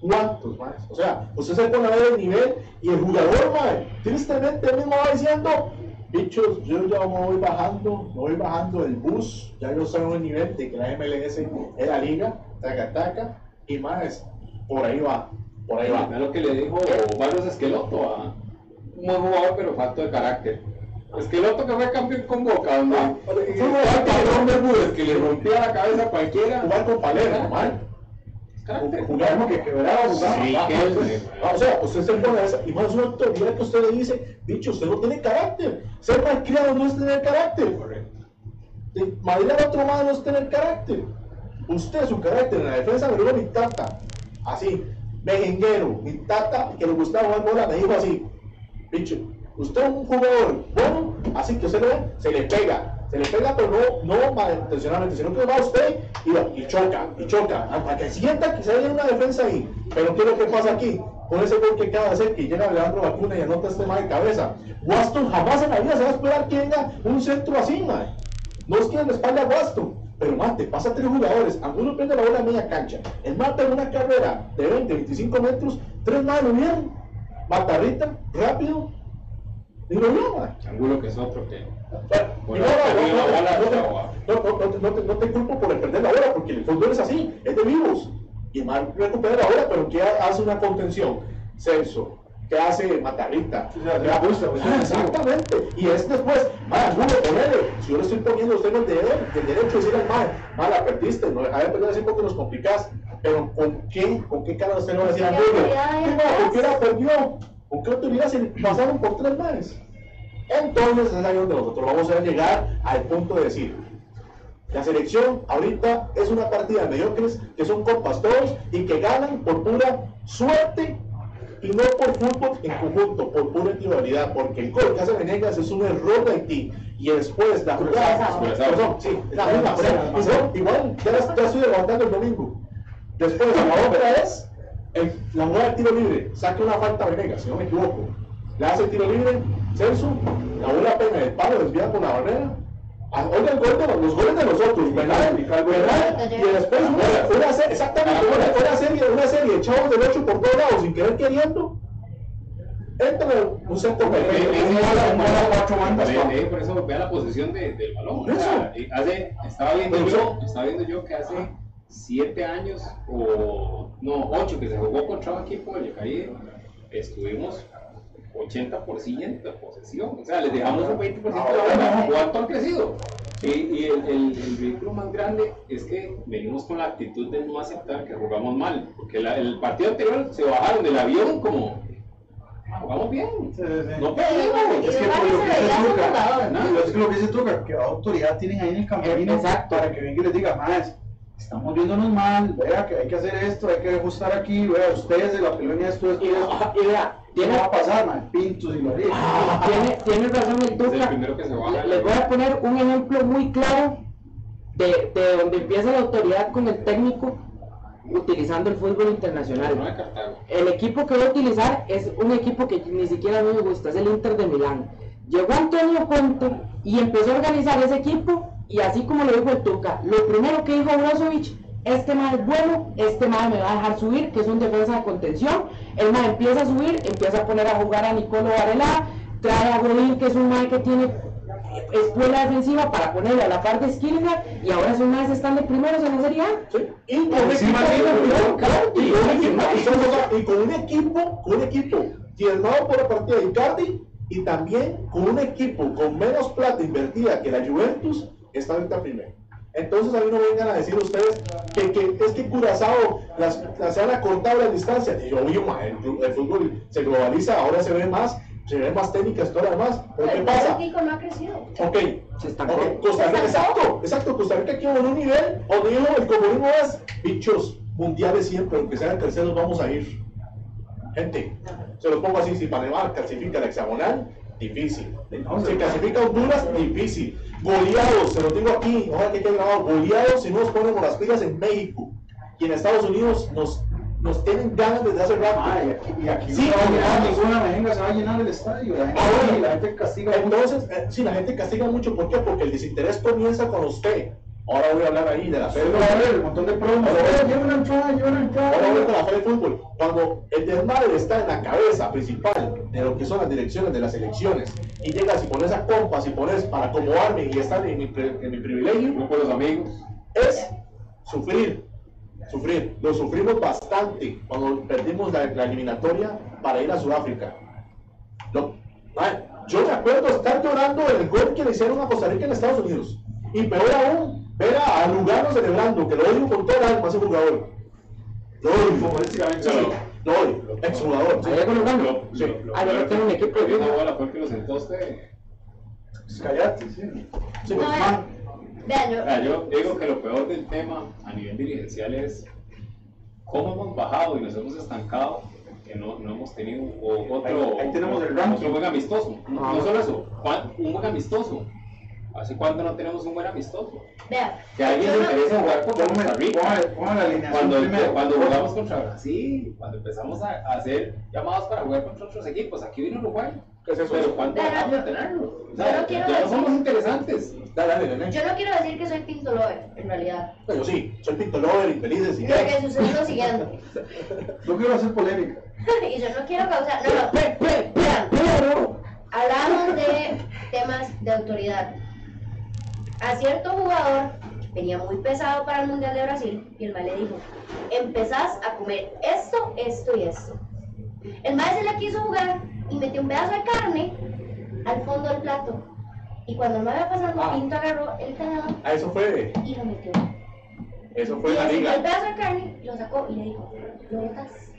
¿Cuántos más? O sea, usted se pone a ver el nivel y el jugador, mae, tristemente él mismo va diciendo, bichos, yo ya me voy bajando, me voy bajando del bus, ya yo soy un nivel de que la MLS es la liga, taca taca, y más, por ahí va, por ahí va. Es lo que le dijo Barros Esqueloto a un buen jugador, pero falto de carácter. Esqueloto que fue campeón con Boca, Ah, cabrón de Budes que le rompía la cabeza a cualquiera. Jugar con mae. Carácter. Jugar que quebraba, jugaba. Sí, Ah, que pues, ah, o sea, usted se pone esa, y más una autoridad que usted le dice, dicho, usted no tiene carácter. Ser malcriado no es tener carácter. Correcto. De madrear a otro más no es tener carácter. Usted, su carácter en la defensa me lo dijo mi tata, así, mejenguero, mi tata que le gustaba jugar bola, me dijo así, bicho, usted es un jugador bueno, así que usted le se le pega, se le pega, pero no, no malintencionadamente, sino que va usted y, y choca, y choca, a, a que sienta que se hay una defensa ahí. Pero ¿qué es lo que pasa aquí? Con ese gol que acaba de hacer, que llega Leandro Vacuna y anota este mal de cabeza. Waston jamás en la vida se va a esperar que venga un centro así, mae. No es que le espalda a Waston, pero mate, pasa tres jugadores, Angulo prende la bola a media cancha, el mata en una carrera de 20, 25 metros, tres más lo vieron, Matarrita, rápido, y lo vio, mae. Angulo que es otro que. No, no, no, no, no, no, no, no te- no no culpo por el perder la bola, porque el fútbol es así, es de vivos. Y mal recupera la bola, pero ¿qué hace una contención? Celso, ¿qué hace Matarrita? Sí, sí, la busca, pues, Ah, sí. Exactamente. Y es después, ah, Angulo, ponele. Si yo le estoy poniendo a usted el derecho, el derecho de decir al mal, mala, perdiste, no deja de perder así porque nos complicás. Pero ¿con qué, con qué cara usted le va a decir a ¿Qué Angulo? autoridad hay ¿Qué atrás? ¿Por qué la perdió? ¿Con qué autoridad se pasaron por tres más? Entonces es ahí donde nosotros vamos a llegar al punto de decir, la selección ahorita es una partida de mediocres que son compas todos y que ganan por pura suerte Y no por fútbol en conjunto, por pura individualidad, porque el gol que hace Venegas es un error de Haití. Y después la jugada. Perdón, sí, la misma, igual, ya, ya estoy levantando el domingo. Después la otra es el- la jugada del tiro libre. Saca una falta Venegas, si no me equivoco. Le hace el tiro libre, Celso, la bola pega el palo, desvía por la barrera. Ah, Oiga el gol de los, los goles de nosotros, ¿verdad? ¿verdad? Y después una, una serie, exactamente, una, una serie, una serie de chavos del 8 por todos lados sin querer queriendo. Entra un centro perfecto. cuatro bandas, Por eso vea la posición de- del balón. Hace, estaba viendo yo, estaba viendo yo que hace siete años o no, ocho que se jugó contra un equipo de Yacarí, estuvimos 80% de posesión. O sea, les dejamos un 20% de la bola. ¿Cuánto han crecido? Y, y el, el, el ridículo más grande es que venimos con la actitud de no aceptar que jugamos mal. Porque la- el partido anterior se bajaron del avión como, "Ah, jugamos bien. Sí, sí, sí. No perdimos. Es que lo que dice no, es que lo que dice Tuca, que autoridad tienen ahí en el camerino Exacto. para que venga y les diga, más, estamos viéndonos mal, vea que hay que hacer esto, hay que ajustar aquí, vea, ustedes de la pelea esto, esto, Y, esto. y vea, ¿Qué tiene, va a pasar, man? Pintos y lo haría. tiene, tiene razón el Tuca. Le- Les voy a poner un ejemplo muy claro de, de donde empieza la autoridad con el técnico utilizando el fútbol internacional. El equipo que voy a utilizar es un equipo que ni siquiera a mí me gusta, es el Inter de Milán. Llegó Antonio Conte y empezó a organizar ese equipo y así como lo dijo el Tuca, lo primero que dijo Brozovic, este más es bueno, este más me va a dejar subir, que es un defensa de contención, el más empieza a subir, empieza a poner a jugar a Nicolo Varela, trae a Godín, que es un más que tiene escuela defensiva para ponerle a la par de Skillingar y ahora esos más están de primeros en la Serie A. Sí, Y con un equipo- y con un equipo- con- un equipo, diezmado por la partida de Icardi y también con un equipo con menos plata invertida que la Juventus, está ahorita primero. Entonces a mí no vengan a decir ustedes que, que es que Curazao las, las se han acortado las distancias. Y yo, oye, ma, el, el fútbol se globaliza, ahora se ve más, se ve más técnicas, todo lo demás. Pero ¿qué El pasa? México no ha crecido. Ok, Se estancó. ok, Costa Rica, Se estancó. exacto, exacto, Costa Rica aquí en un nivel, donde dijo el comunismo es, bichos, mundiales siempre, aunque sean terceros, vamos a ir. Gente, se los pongo así, si Panamá clasifica la hexagonal, difícil. Si clasifica Honduras, difícil. Goleados, se los digo aquí, ojalá que quede grabado, goleados si no nos ponemos las pilas en México. Y en Estados Unidos nos, nos tienen ganas desde hace rato. Ah, y aquí, y aquí Sí, no va a ninguna mejenga, se va a llenar el estadio. La gente, la castiga mucho. Entonces, eh, sí, la gente castiga mucho, ¿por qué? Porque el desinterés comienza con usted. Ahora voy a hablar ahí de la fe. Un montón de promos. Ahora voy a- Lleva una entrada, lleva una Ahora voy entrada. con la fe del fútbol. Cuando el desmadre está en la cabeza principal de lo que son las direcciones de las elecciones y llegas y pones a compas y pones para acomodarme y estar en mi, en mi privilegio, No por los amigos. es sufrir. Sufrir. Lo sufrimos bastante cuando perdimos la, la eliminatoria para ir a Sudáfrica. Lo- ay, yo me acuerdo estar llorando el gol que le hicieron a Costa Rica en Estados Unidos. Y peor aún, ver a, a Lugano celebrando, que lo odio con toda la alma ese jugador. Odio. Futbolísticamente, Sí, odio. Exjugador. Ahí con Lugano. Sí. Ah, yo tengo un que- equipo de fútbol. bola fue que lo sentó usted. Pues cállate, sí. Sí, No, pues, vean, yo, Mira, yo digo que lo peor del tema a nivel dirigencial es cómo hemos bajado y nos hemos estancado, que no, no hemos tenido otro, Ahí- ahí tenemos el ranking. otro buen amistoso. No, no solo eso, ¿cuán- un buen amistoso. ¿Hace cuánto no tenemos un buen amistoso? vean. Que alguien se no- interesa jugar contra Costa Rica. póngame, póngame la Cuando, primero. cuando jugamos contra Brasil, cuando empezamos a, a hacer llamados para jugar contra otros equipos, aquí vino Uruguay. ¿Qué es eso? Pero ¿cuándo Pero dejamos yo- de tenerlo? O yo sea, no quiero ya no decir- somos interesantes. Dale, dale, nene. Yo no quiero decir que soy Pinto Lover, en realidad. Yo sí, soy Pinto Lover, infelices y Lo que sucede es lo siguiente. No quiero hacer polémica. y yo no quiero causar. No, no. Pe- pe- Vean, Pero, hablamos de temas de autoridad. A cierto jugador venía muy pesado para el Mundial de Brasil y el mal le dijo: Empezás a comer esto, esto y esto. El mal se le quiso jugar y metió un pedazo de carne al fondo del plato. Y cuando el mal iba pasando, Ah. Pinto agarró el tenedor Ah, eso fue, y lo metió. eso fue Y la sirvió el liga. pedazo de carne, lo sacó y le dijo, lo botas.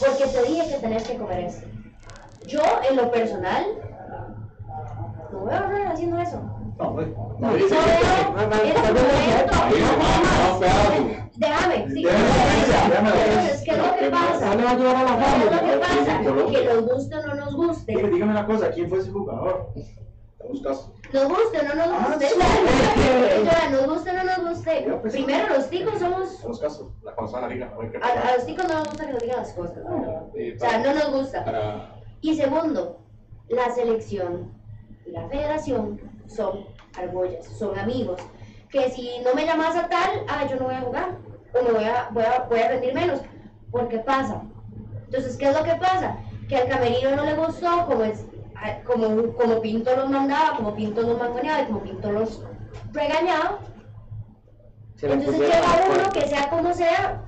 Porque te dije que tenés que comer esto. Yo, en lo personal, no veo a haciendo eso. No, güey. No, No. Déjame, sí. Déjame la diferencia, déjame la Entonces, ¿qué es lo que pasa? No le va a llevar a la ¿Qué es lo que pasa? Que nos guste o no nos guste. dígame una cosa, ¿quién fue ese jugador? Buscas. Nos guste o no nos Ah, guste. sí. Joan, Nos guste o no nos guste. Pues, Primero, los ticos somos. En los casos, la cuando la liga. oye, ¿qué A, a los ticos no nos gusta que nos digan las cosas. ¿no? Eh, O sea, no nos gusta. para- Y segundo, la selección y la federación son argollas, son amigos. Que si no me llamas a tal, ah, yo no voy a jugar. O me voy a, voy a, voy a rendir menos. Porque pasa. Entonces, ¿qué es lo que pasa? Que al camerino no le gustó como, es, a- como, como Pinto los mandaba, como Pinto los mangoneaba y como Pinto los regañaba. Se Entonces llega uno que sea como sea,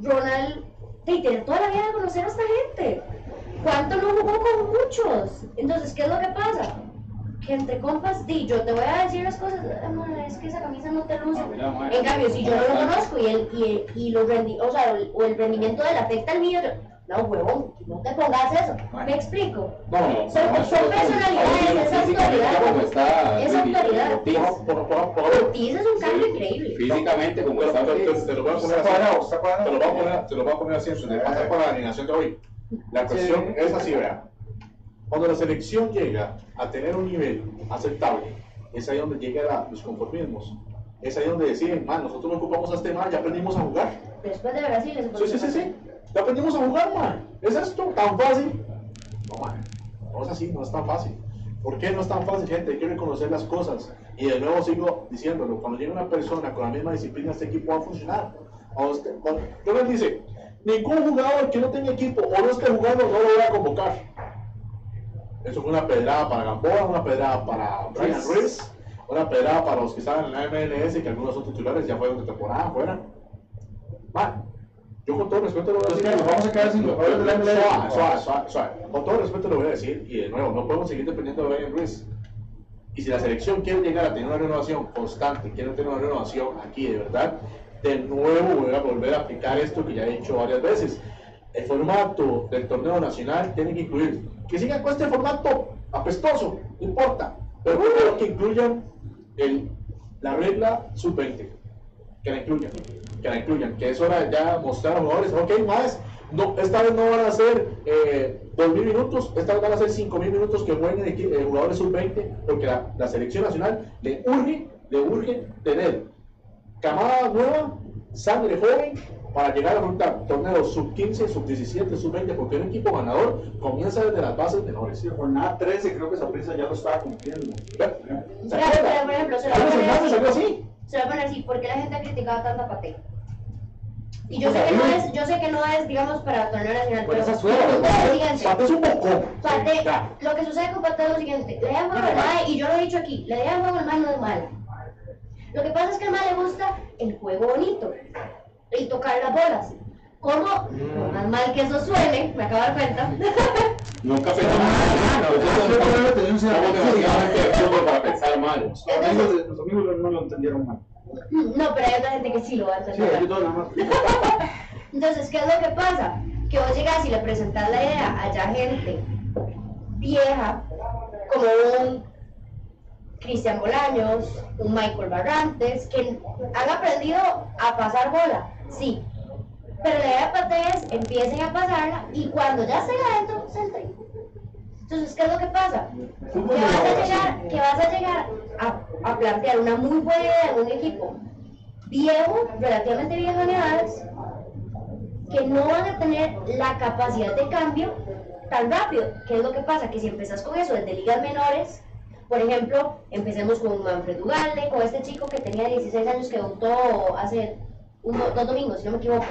Ronald, y tiene toda la vida de conocer a esta gente. ¿Cuánto no jugó con muchos? Entonces, ¿qué es lo que pasa? Que entre compas, di, yo te voy a decir las cosas, "Ah, ma, es que esa camisa no te luce. Ah, En cambio, si yo no lo conozco y el, y el, y los rendi- o sea, el, o el rendimiento de él afecta al mío, yo, no, huevón, no te pongas eso. ¿Me explico? No, no, Son- no, son personalidades, es autoridad. como está Es autoridad. Ortiz, es un cambio increíble. Físicamente como está te- te- Ortiz. te lo voy a poner así. Te lo voy a poner, te lo voy a poner así, en su pasa para la alineación de hoy. La cuestión es así, vea. Cuando la selección llega a tener un nivel aceptable, es ahí donde llegan los conformismos. Es ahí donde deciden, man, nosotros no ocupamos a este man, ya aprendimos a jugar. Después de Brasil, eso fue Sí, sí, sí, sí. Ya aprendimos a jugar, man. ¿Es esto tan fácil? No, man. No es así, no es tan fácil. ¿Por qué no es tan fácil, gente? Hay que reconocer las cosas. Y de nuevo sigo diciéndolo. Cuando llega una persona con la misma disciplina, este equipo va a funcionar. A usted- cuando- dice, ningún jugador que no tenga equipo o no esté jugando no lo voy a convocar. Eso fue una pedrada para Gamboa, una pedrada para Brian Ruiz, una pedrada para los que estaban en la MLS, que algunos son titulares, ya fueron de temporada fuera. Yo con todo respeto lo voy a Entonces, decir. ¿qué? ¿Nos vamos a quedar sin jugadores de la MLS? Suave, suave, suave, suave. Con todo respeto lo voy a decir, y de nuevo, no podemos seguir dependiendo de Brian Ruiz. Y si la selección quiere llegar a tener una renovación constante, quiere tener una renovación aquí de verdad, de nuevo voy a volver a aplicar esto que ya he dicho varias veces. El formato del torneo nacional tiene que incluir, que sigan con este formato apestoso, no importa, pero primero que incluyan el, la regla sub-20, que la incluyan, que la incluyan, que es hora ya mostrar a los jugadores, ok, más, no, esta vez no van a ser eh, 2.000 minutos, esta vez van a ser 5.000 minutos que jueguen eh, jugadores sub-20, porque la, la selección nacional le urge, le urge tener camada nueva, sangre joven, para llegar a afrontar torneos sub-15, sub-17, sub-20, porque un equipo ganador comienza desde las bases menores. Sí, jornada 13 creo que esa prisa ya lo estaba cumpliendo. ¿Se Pero, acuerdan? pero, por ejemplo, se lo voy a así. Se lo voy a poner así, ¿por qué la gente ha criticado tanto a Pate? Y yo sé que no es, yo sé que no es, digamos, para torneo nacional, pero. Pate es un. Pate, Ya. lo que sucede con Pate es lo siguiente, le dan juego al mae, y yo lo he dicho aquí, le dan juego al mae no es malo. Lo que pasa es que al mae le gusta el juego bonito, y tocar las bolas. ¿Cómo? Por más mal que eso suene, me acabo de dar cuenta. Nunca pensamos mal. Para pensar mal. Los amigos, no lo entendieron mal. No, pero hay otra gente que sí lo va a Sí, entender. ellos dos nada más. Entonces, ¿qué es lo que pasa? Que vos llegas y le presentas la idea a ya gente vieja, como un Cristian Bolaños, un Michael Barrantes, que han aprendido a pasar bola, sí. Pero la idea de Pate es empiecen a pasarla y cuando ya estén adentro, se entren. Entonces, ¿qué es lo que pasa? Que de vas a llegar, que vas a, llegar a, a plantear una muy buena idea en un equipo viejo, relativamente viejo en edades, que no van a tener la capacidad de cambio tan rápido. ¿Qué es lo que pasa? Que si empezás con eso desde ligas menores, por ejemplo, empecemos con Manfred Ugalde, con este chico que tenía 16 años que debutó hace un do- dos domingos, si no me equivoco.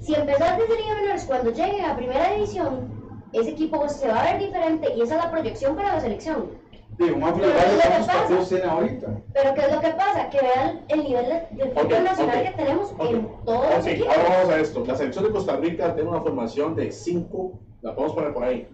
Si empezás desde ligas menores, cuando llegue a primera división, ese equipo se va a ver diferente y esa es la proyección para la selección. Digo, Pero África es lo que ¿cuántos pasa. partidos tiene ahorita? Pero ¿qué es lo que pasa? Que vean el nivel de, de fútbol nacional que tenemos en todos los equipos. ahora vamos a esto. La selección de Costa Rica tiene una formación de cinco, la podemos poner por ahí.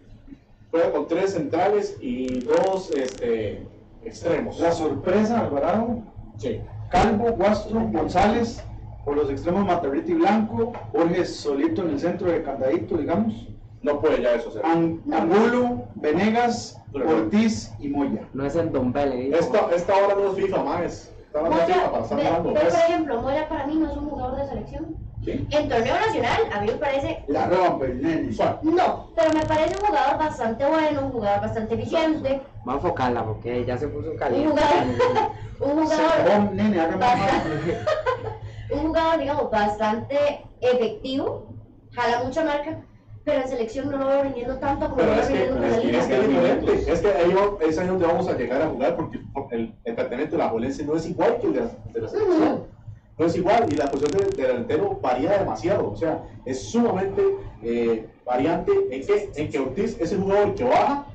Juega con tres centrales y dos este, extremos. La sorpresa, Alvarado, Sí. Calvo, Guastro, González, por los extremos Matarrita y Blanco, Borges solito en el centro de Candadito, digamos, No puede ya eso ser. An- Angulo, Venegas, Ortiz y Moya. No es en Don. Esta, esta hora no es FIFA, más. Para estar ve- jugando. ve, por ejemplo, Moya para mí no es un jugador de selección. ¿Sí? En torneo nacional, a mí me parece. La rompe, el nene. No, pero me parece un jugador bastante bueno, un jugador bastante eficiente, Va a enfocarla porque ya se puso un caliente. jugador, un jugador, Oh, nene, Bastante. un jugador, digamos, bastante efectivo, jala mucha marca, pero en selección no lo veo rindiendo tanto como lo veo rindiendo con es la que, liga. es que es diferente. Es que ahí va- es ahí donde vamos a llegar a jugar porque el, el planteamiento de la Jolense no es igual que el de la, de la selección. No es igual y la posición de, de delantero varía demasiado. O sea, es sumamente eh, variante en que, en que Ortiz es el jugador que baja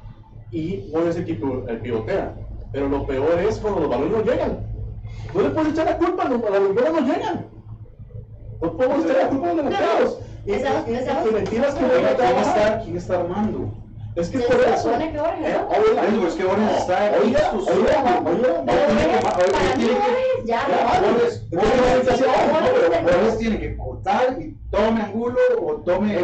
y Moya es el que pi- el pivotea. Pero lo peor es cuando los balones no llegan. No le puedes echar la culpa, a los, balones no llegan. No podemos echar la culpa a los delanteros. Y, y- y- mentiras que no ¿Quién van a está, ¿Quién está armando? Es que es por eso. Eh, es que Borges está Oiga, oiga, oiga, tiene que- ya, Borges tiene que cortar y tome angulo o tome.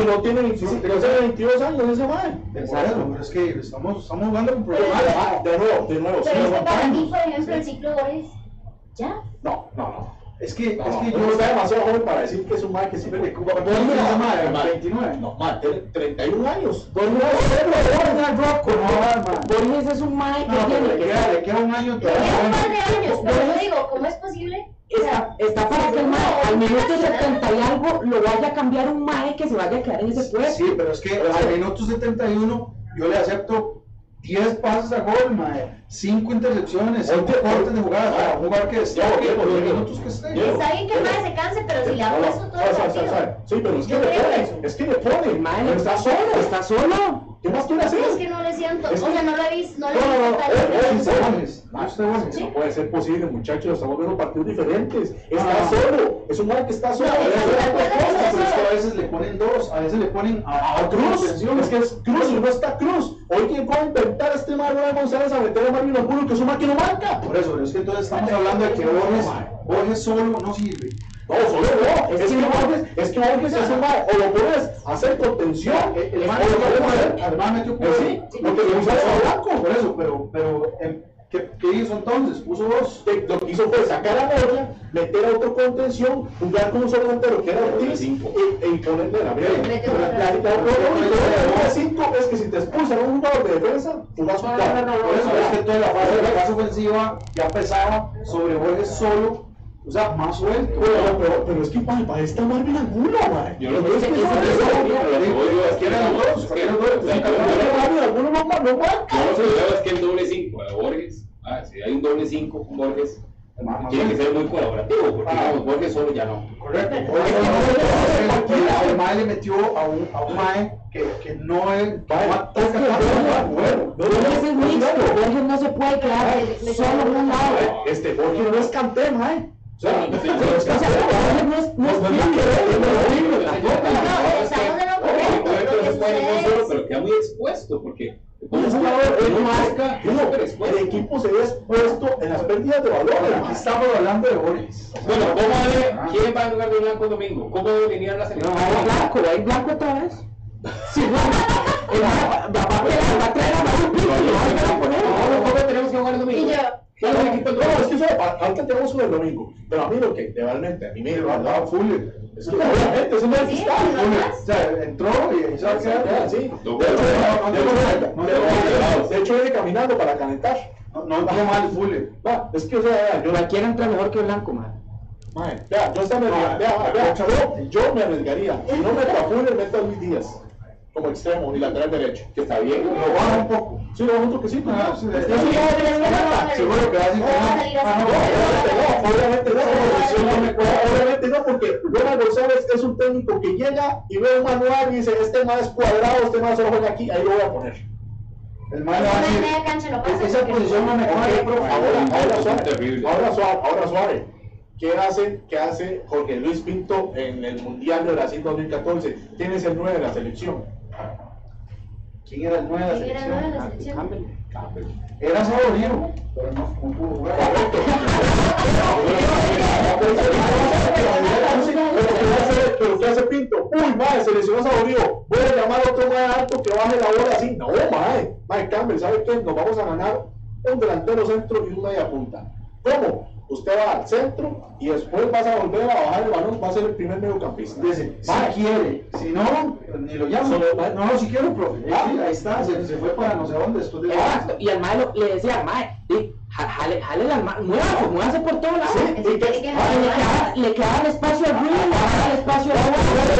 Y no tiene 25, no tiene 22 años ese. Por eso, pero es que estamos, estamos jugando con problemas. Ah, de nuevo, de nuevo. Pero es que para mí, por ejemplo, el ciclo Borges, ya. No, no, no. Es que, No, es que no, yo. está demasiado joven para decir que es un man que siempre le cuba. ¿Cuántos años tiene man? Man, 29. No, tiene 31 años. Borges es un mae que No, pero le tiene. queda, le queda un año Le queda un todavía. par de años, pero yo digo, ¿cómo es posible? O sea, Está, está para que el mae al minuto 70 y algo lo vaya a cambiar un mae que se vaya a quedar en ese puesto. Sí, pero es que al minuto 71 yo le acepto 10 pases a gol, mae, 5 intercepciones, 5 Oye, cortes de jugada, ah, un jugador que esté por los minutos que esté. está bien que el mae se canse, pero si le ha puesto todo. Sí, pero es que le creo pone, eso. es que le pone. El mae Pero está solo. Está solo. ¿Qué más quiere hacer? Es que no le siento, o Es que- sea, no lo he visto, no le he No, no, eh, eh, usted Borges. No puede ser posible, muchachos. Estamos viendo partidos diferentes. Está Ah. solo. Es un man que está solo. Es es a veces le ponen dos, a veces le ponen a, A Cruz, es que es Cruz y no está Cruz. Hoy llegó a inventar este Manuel González a meter a Mario Angulo, que es un que no marca. Por eso, pero es que entonces estamos hablando de que Borges, Borges solo no sirve. No, solo no. Es, que Borges, es que Borges es un o lo a hacer contención, El o lo a cuatro, hacer. el man metió Eh, cuatro. Sí, lo que le hizo a Blanco. Por eso, pero, pero em, ¿qué, ¿qué hizo entonces? Puso dos. que lo que hizo fue sacar a Moya, meter a otro contención, jugar con un solo delantero que era Ortiz y, cinco. e imponerle la la- lo único que de cinco es que si te expulsan a un jugador de defensa, No, cuatro. no, no, Por eso es que toda la fase, la fase ofensiva ya pesaba sobre Borges solo, o sea, más suelto. Pero, pero, pero es que para, para esta Marvin Angulo, man. Yo lo es que es que yo es que Eran no, dos, es que- eran dos, Marvin Angulo no, no marca. yo lo que veo es que el doble 5 de Borges, ah, si hay un doble 5 con Borges, tiene que ser muy colaborativo, porque Ah. digamos, Borges solo ya no. Correcto. El- el- el Mae le metió a un, a un Mae que, que no es. Es Borges- es mixto. Borges no se puede quedar solo en un lado. Este Borges no es campeón, man. O sea, no no no No, no, no, no No, no, no que pero queda muy expuesto, porque no no, el equipo se ve expuesto en las pérdidas de valor. Aquí estamos hablando de Borges. Bueno, ¿cómo ¿quién va a jugar de blanco domingo? ¿Cómo debe alinear la selección? No, hay blanco, hay blanco otra vez. Sí, va- a traer- a traer a Mario Pinto y lo va a volver a poner. ¿Cómo, cómo tenemos que jugar el domingo? Yo, ¿Cuál es el equipo el No, es que eso, ahorita tenemos uno el domingo. Pero a mí lo que, realmente, a mí me Pero andaba Fuller. Es que es un fiscal. no. O sea, entró y se va a quedar. Ya, sí. De hecho, No, no, no, viene caminando para calentar. No, no entró mal Fuller. Va, es que, o sea, yo, Cualquiera entra mejor que blanco, man. Vea, yo, me, vea, vea, vea, yo, yo me arriesgaría. Si no meto a Fuller, meto a Luis Díaz como extremo y lateral derecho. Que está bien. Lo baja un poco. Sí, lo otro que sí, pues, Ah, sí, Es que sí. eso no va a tener una meta. Seguro que va a decir que No Obviamente no, obviamente no, porque no me cuadra, obviamente no, porque Ronald González es un técnico que llega y ve un manual y dice, este más cuadrado, este más solo juega aquí, ahí lo voy a poner. El Mae le va a decir. Esa posición no me profe. ahora, ahora suave, Terrible. ahora suave, ahora suave. ¿Qué hace, ¿Qué hace Jorge Luis Pinto en el Mundial de Brasil 2014? ¿Quién es el 9 de la selección? ¿Quién era el 9 de la ¿Quién era el nueve de selección? la selección? Campbell. Era Saborío, pero no, no pudo jugar. Pero ¿qué hace Pinto? Uy, madre, seleccionó a Saborío. Voy a llamar a otro más alto que baje la bola así. No, madre. Madre Campbell, ¿sabe qué? Nos vamos a ganar un delantero centro y un media punta. ¿Cómo? Usted va al centro y después vas a volver a bajar el balón, va a ser el primer mediocampista. Dice, si quiere, si no, ni lo llamo. Solo- No, no, si quiero, profe. Ah. Sí, ahí está, se, se fue para no sé dónde, después de Exacto. Y al mae lo- le decía al mae, "Di, ja- jale, jale al mae, muévase, muévase por todos lados. Que tiene que Ah, le, quedaba, le quedaba el espacio al Ruiz, le quedaba el espacio al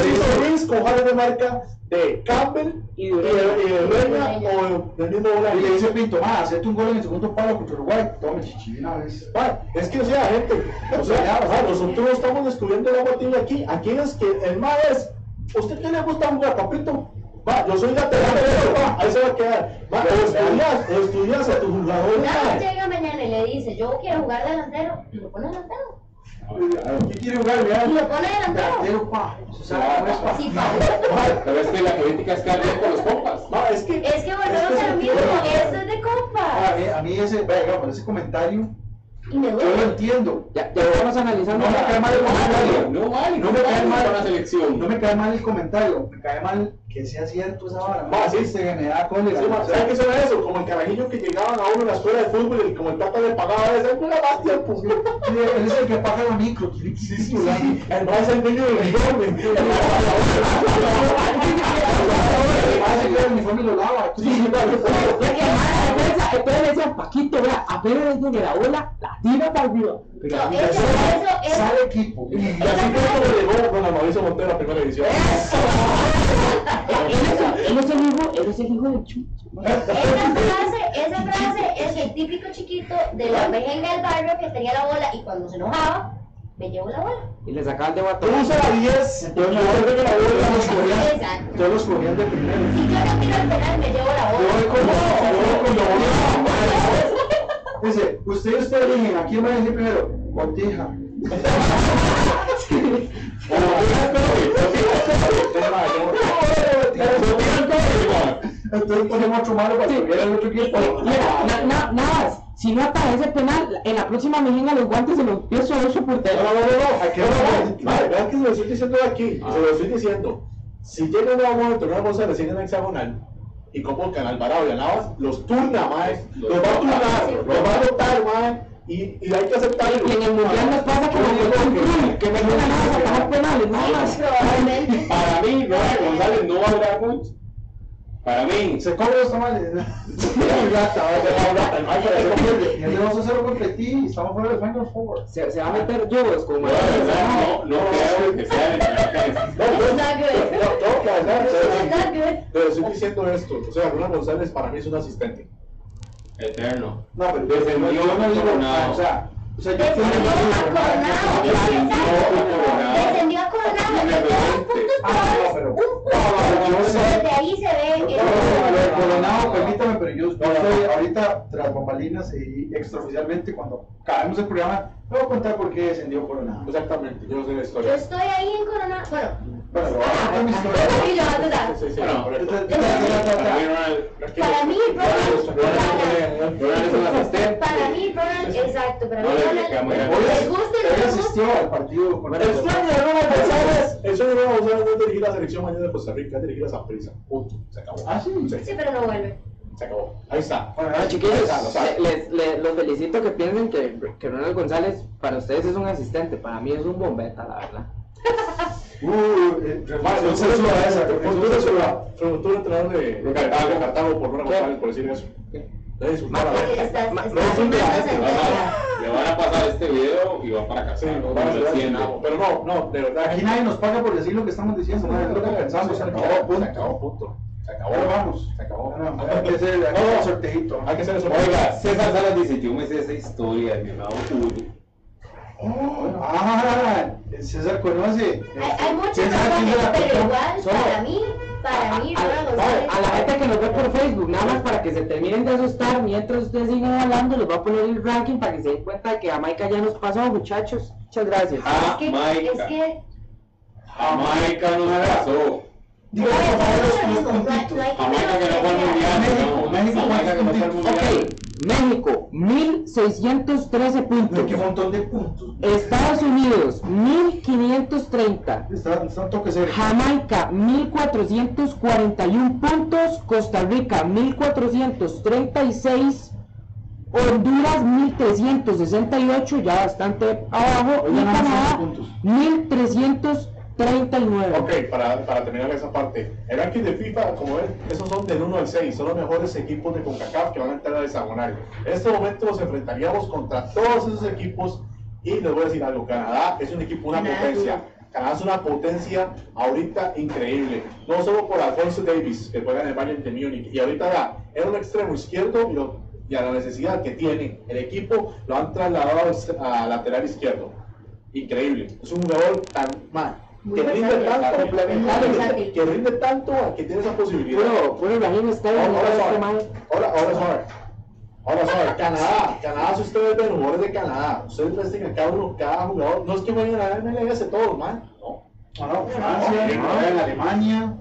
sí, Ruiz con jales de marca de Campbell Y de Reina o del mismo Y le dice Pinto, más, hacete un gol en el segundo palo contra Uruguay. Tome chichi una vez. Es que, o sea, gente, o sea, ma, nosotros no estamos descubriendo la botella aquí. Aquí es que el más es, ¿usted qué le gusta jugar, papito? Va, yo soy lateral ahí se va a quedar. Va, estudias, estudias a tu jugador. Ma. llega mañana y le dice, yo quiero jugar delantero, y lo pone delantero. ¿Qué quiere jugar? Vea, Y lo pone delantero. delantero, pa. O sea, no es pa. Sí, pa. Ma, Pero es que la política es bien con los compas. ma, es que, Es que volvemos a lo mismo, esto es de A compas. mí, a mí ese, ese comentario, Y me yo lo duele. entiendo. Ya, ya estamos analizando. No me cae mal el comentario. No vale, No me cae mal. la selección. No me cae mal el comentario, me cae mal que sea cierto esa vara. Ma, sí. se me da cólera. sí, ¿saben qué son eso? Como el carajillo que llegaban a uno en la escuela de fútbol y como el tata le pagaba a veces, una bastia, pues. él es el que paga la micro, Sí, sí, sí. El más el dueño del uniforme. Ah, el uniforme lo lava. Sí, sí, vale, Ya que el mae de defensa, entonces le decían, Paquito, vea, apenas desde la bola, la tira para arriba. Pero No, eso- sale- eso- eso- Sale equipo. Y así fue como llegó don Mauricio Montero a la primera división. Él es, él es el hijo, él es el hijo del chucho. Esa frase, esa frase es el típico chiquito de la mejenga del barrio que tenía la bola y cuando se enojaba, me llevó la bola. Y le sacaba el de Tú batón. usa la 10, Entonces, yo orden la todos bola. los cogían, Exacto. todos los cogían de primero. Si yo no tiro el penal, me llevo la Yo voy con bola. yo voy con lo Dice, ustedes ustedes eligen, ¿a quién van a elegir primero? Botija. Entonces ponemos otro malo para que viera el otro equipo. Mira, na- na- nada más, si no ataja ese penal, en la próxima mejenga los guantes se los pies son ocho No, porteros. no, no, no, aquí no, Vale, vean que se lo estoy diciendo aquí, y se lo estoy diciendo. Si llega un nuevo momento, una cosa recién en hexagonal, y convocan a Alvarado y a Navas, los turna, mae, los va a turnar, los va a anotar, mae, y, y hay que aceptarlo. Y en el mundial nos pasa que con Cruz, que me a atajar penales, nada más. Para mí, Noel González no va a durar mucho. Para mí, Se cobra los tamales. Y el 2 a 0 contra Haití y estamos fuera del Final Four. Se, se va a meter yugos con no, de verdad, no, no creo que sea No, no, no, pero estoy diciendo esto, o sea, Ronald González para mí es un asistente. eterno. No, pero Descendió yo no digo Coronado. O sea, o sea, yo Descendió a Coronado. Descendió a Coronado. Un punto Ah. Desde ahí se ve. el- Coronado, permítame, yo, yo estoy ahorita tras bambalinas y extraoficialmente cuando acabemos el programa, voy a contar por qué descendió Coronado. Exactamente, yo sé la Yo historia. estoy ahí en Coronado. Bueno. Bueno, voy a contar mi historia. Y yo, tú sabes. Sí, sí, correcto. Para mí, Ronald, Para mí, Ronald. Exacto. Para mí, Ronald. Les gusta gusta. asistió al partido con El sueño de Ronald González, el sueño de Ronald González es dirigir la selección mañana de Costa Rica, es dirigir a Saprissa. Punto. Se acabó. Ah, sí. Sí, pero no vuelve. Se acabó. Ahí está. Bueno, Bueno, chiquillos, les, le- los felicito que piensen que, que Ronald González para ustedes es un asistente, para mí es un bombeta, la verdad. Uh, eh, no no Futuro no entrenador de Cartago, por Ronald González por decir eso. No. Le van a pasar este video y va para casa. Pero no, no, de verdad. Aquí nadie nos paga por decir lo que estamos diciendo, no es lo que pensamos. Se acabó, punto. Se acabó. Vamos. Se acabó. No, no, hay que hacer hay que hacer el sortejito. Hay que hacer eso. Oiga, César Salas dice, yo me sé esa historia mi amado Julio. Ah, César conoce. Hay, hay César tiene la pero igual, solo. para mí, para mí, A, la gente que nos ve por Facebook, nada más para que se terminen de asustar mientras ustedes sigan hablando, les voy a poner el ranking para que se den cuenta de que Jamaica ya nos pasó, muchachos. Muchas gracias. Ah, Es que, Jamaica. es que Jamaica no se pasó. Digo, México, Ok, México, 1613 puntos. ¿Qué montón de puntos? Estados Unidos, 1530. Está, está Jamaica, 1441 puntos. Costa Rica, 1436. Honduras 1368, ya bastante abajo. y Canadá 1300. 39. Ok, para, para, terminar esa parte, el ranking de FIFA, como ven, esos son del 1 al 6, son los mejores equipos de CONCACAF que van a entrar a hexagonal. En este momento nos enfrentaríamos contra todos esos equipos y les voy a decir algo, Canadá es un equipo, una potencia. Canadá es una potencia ahorita increíble, no solo por Alfonso Davis, que juega en el Bayern de Múnich, y ahorita da, es un extremo izquierdo y, y a la necesidad que tiene el equipo, lo han trasladado a lateral izquierdo. Increíble, es un jugador tan mal que rinde Muy versátil. que rinde tanto que tiene esa posibilidad. Puro, puro Raheem Sterling, Ahora, ahora, este ahora, ahora. Ahora. Canadá, Canadá, si ustedes ven jugadores de Canadá, ustedes a cada uno, cada jugador, no es que vayan a la MLS todos, man, no. No, no, Francia, en Alemania.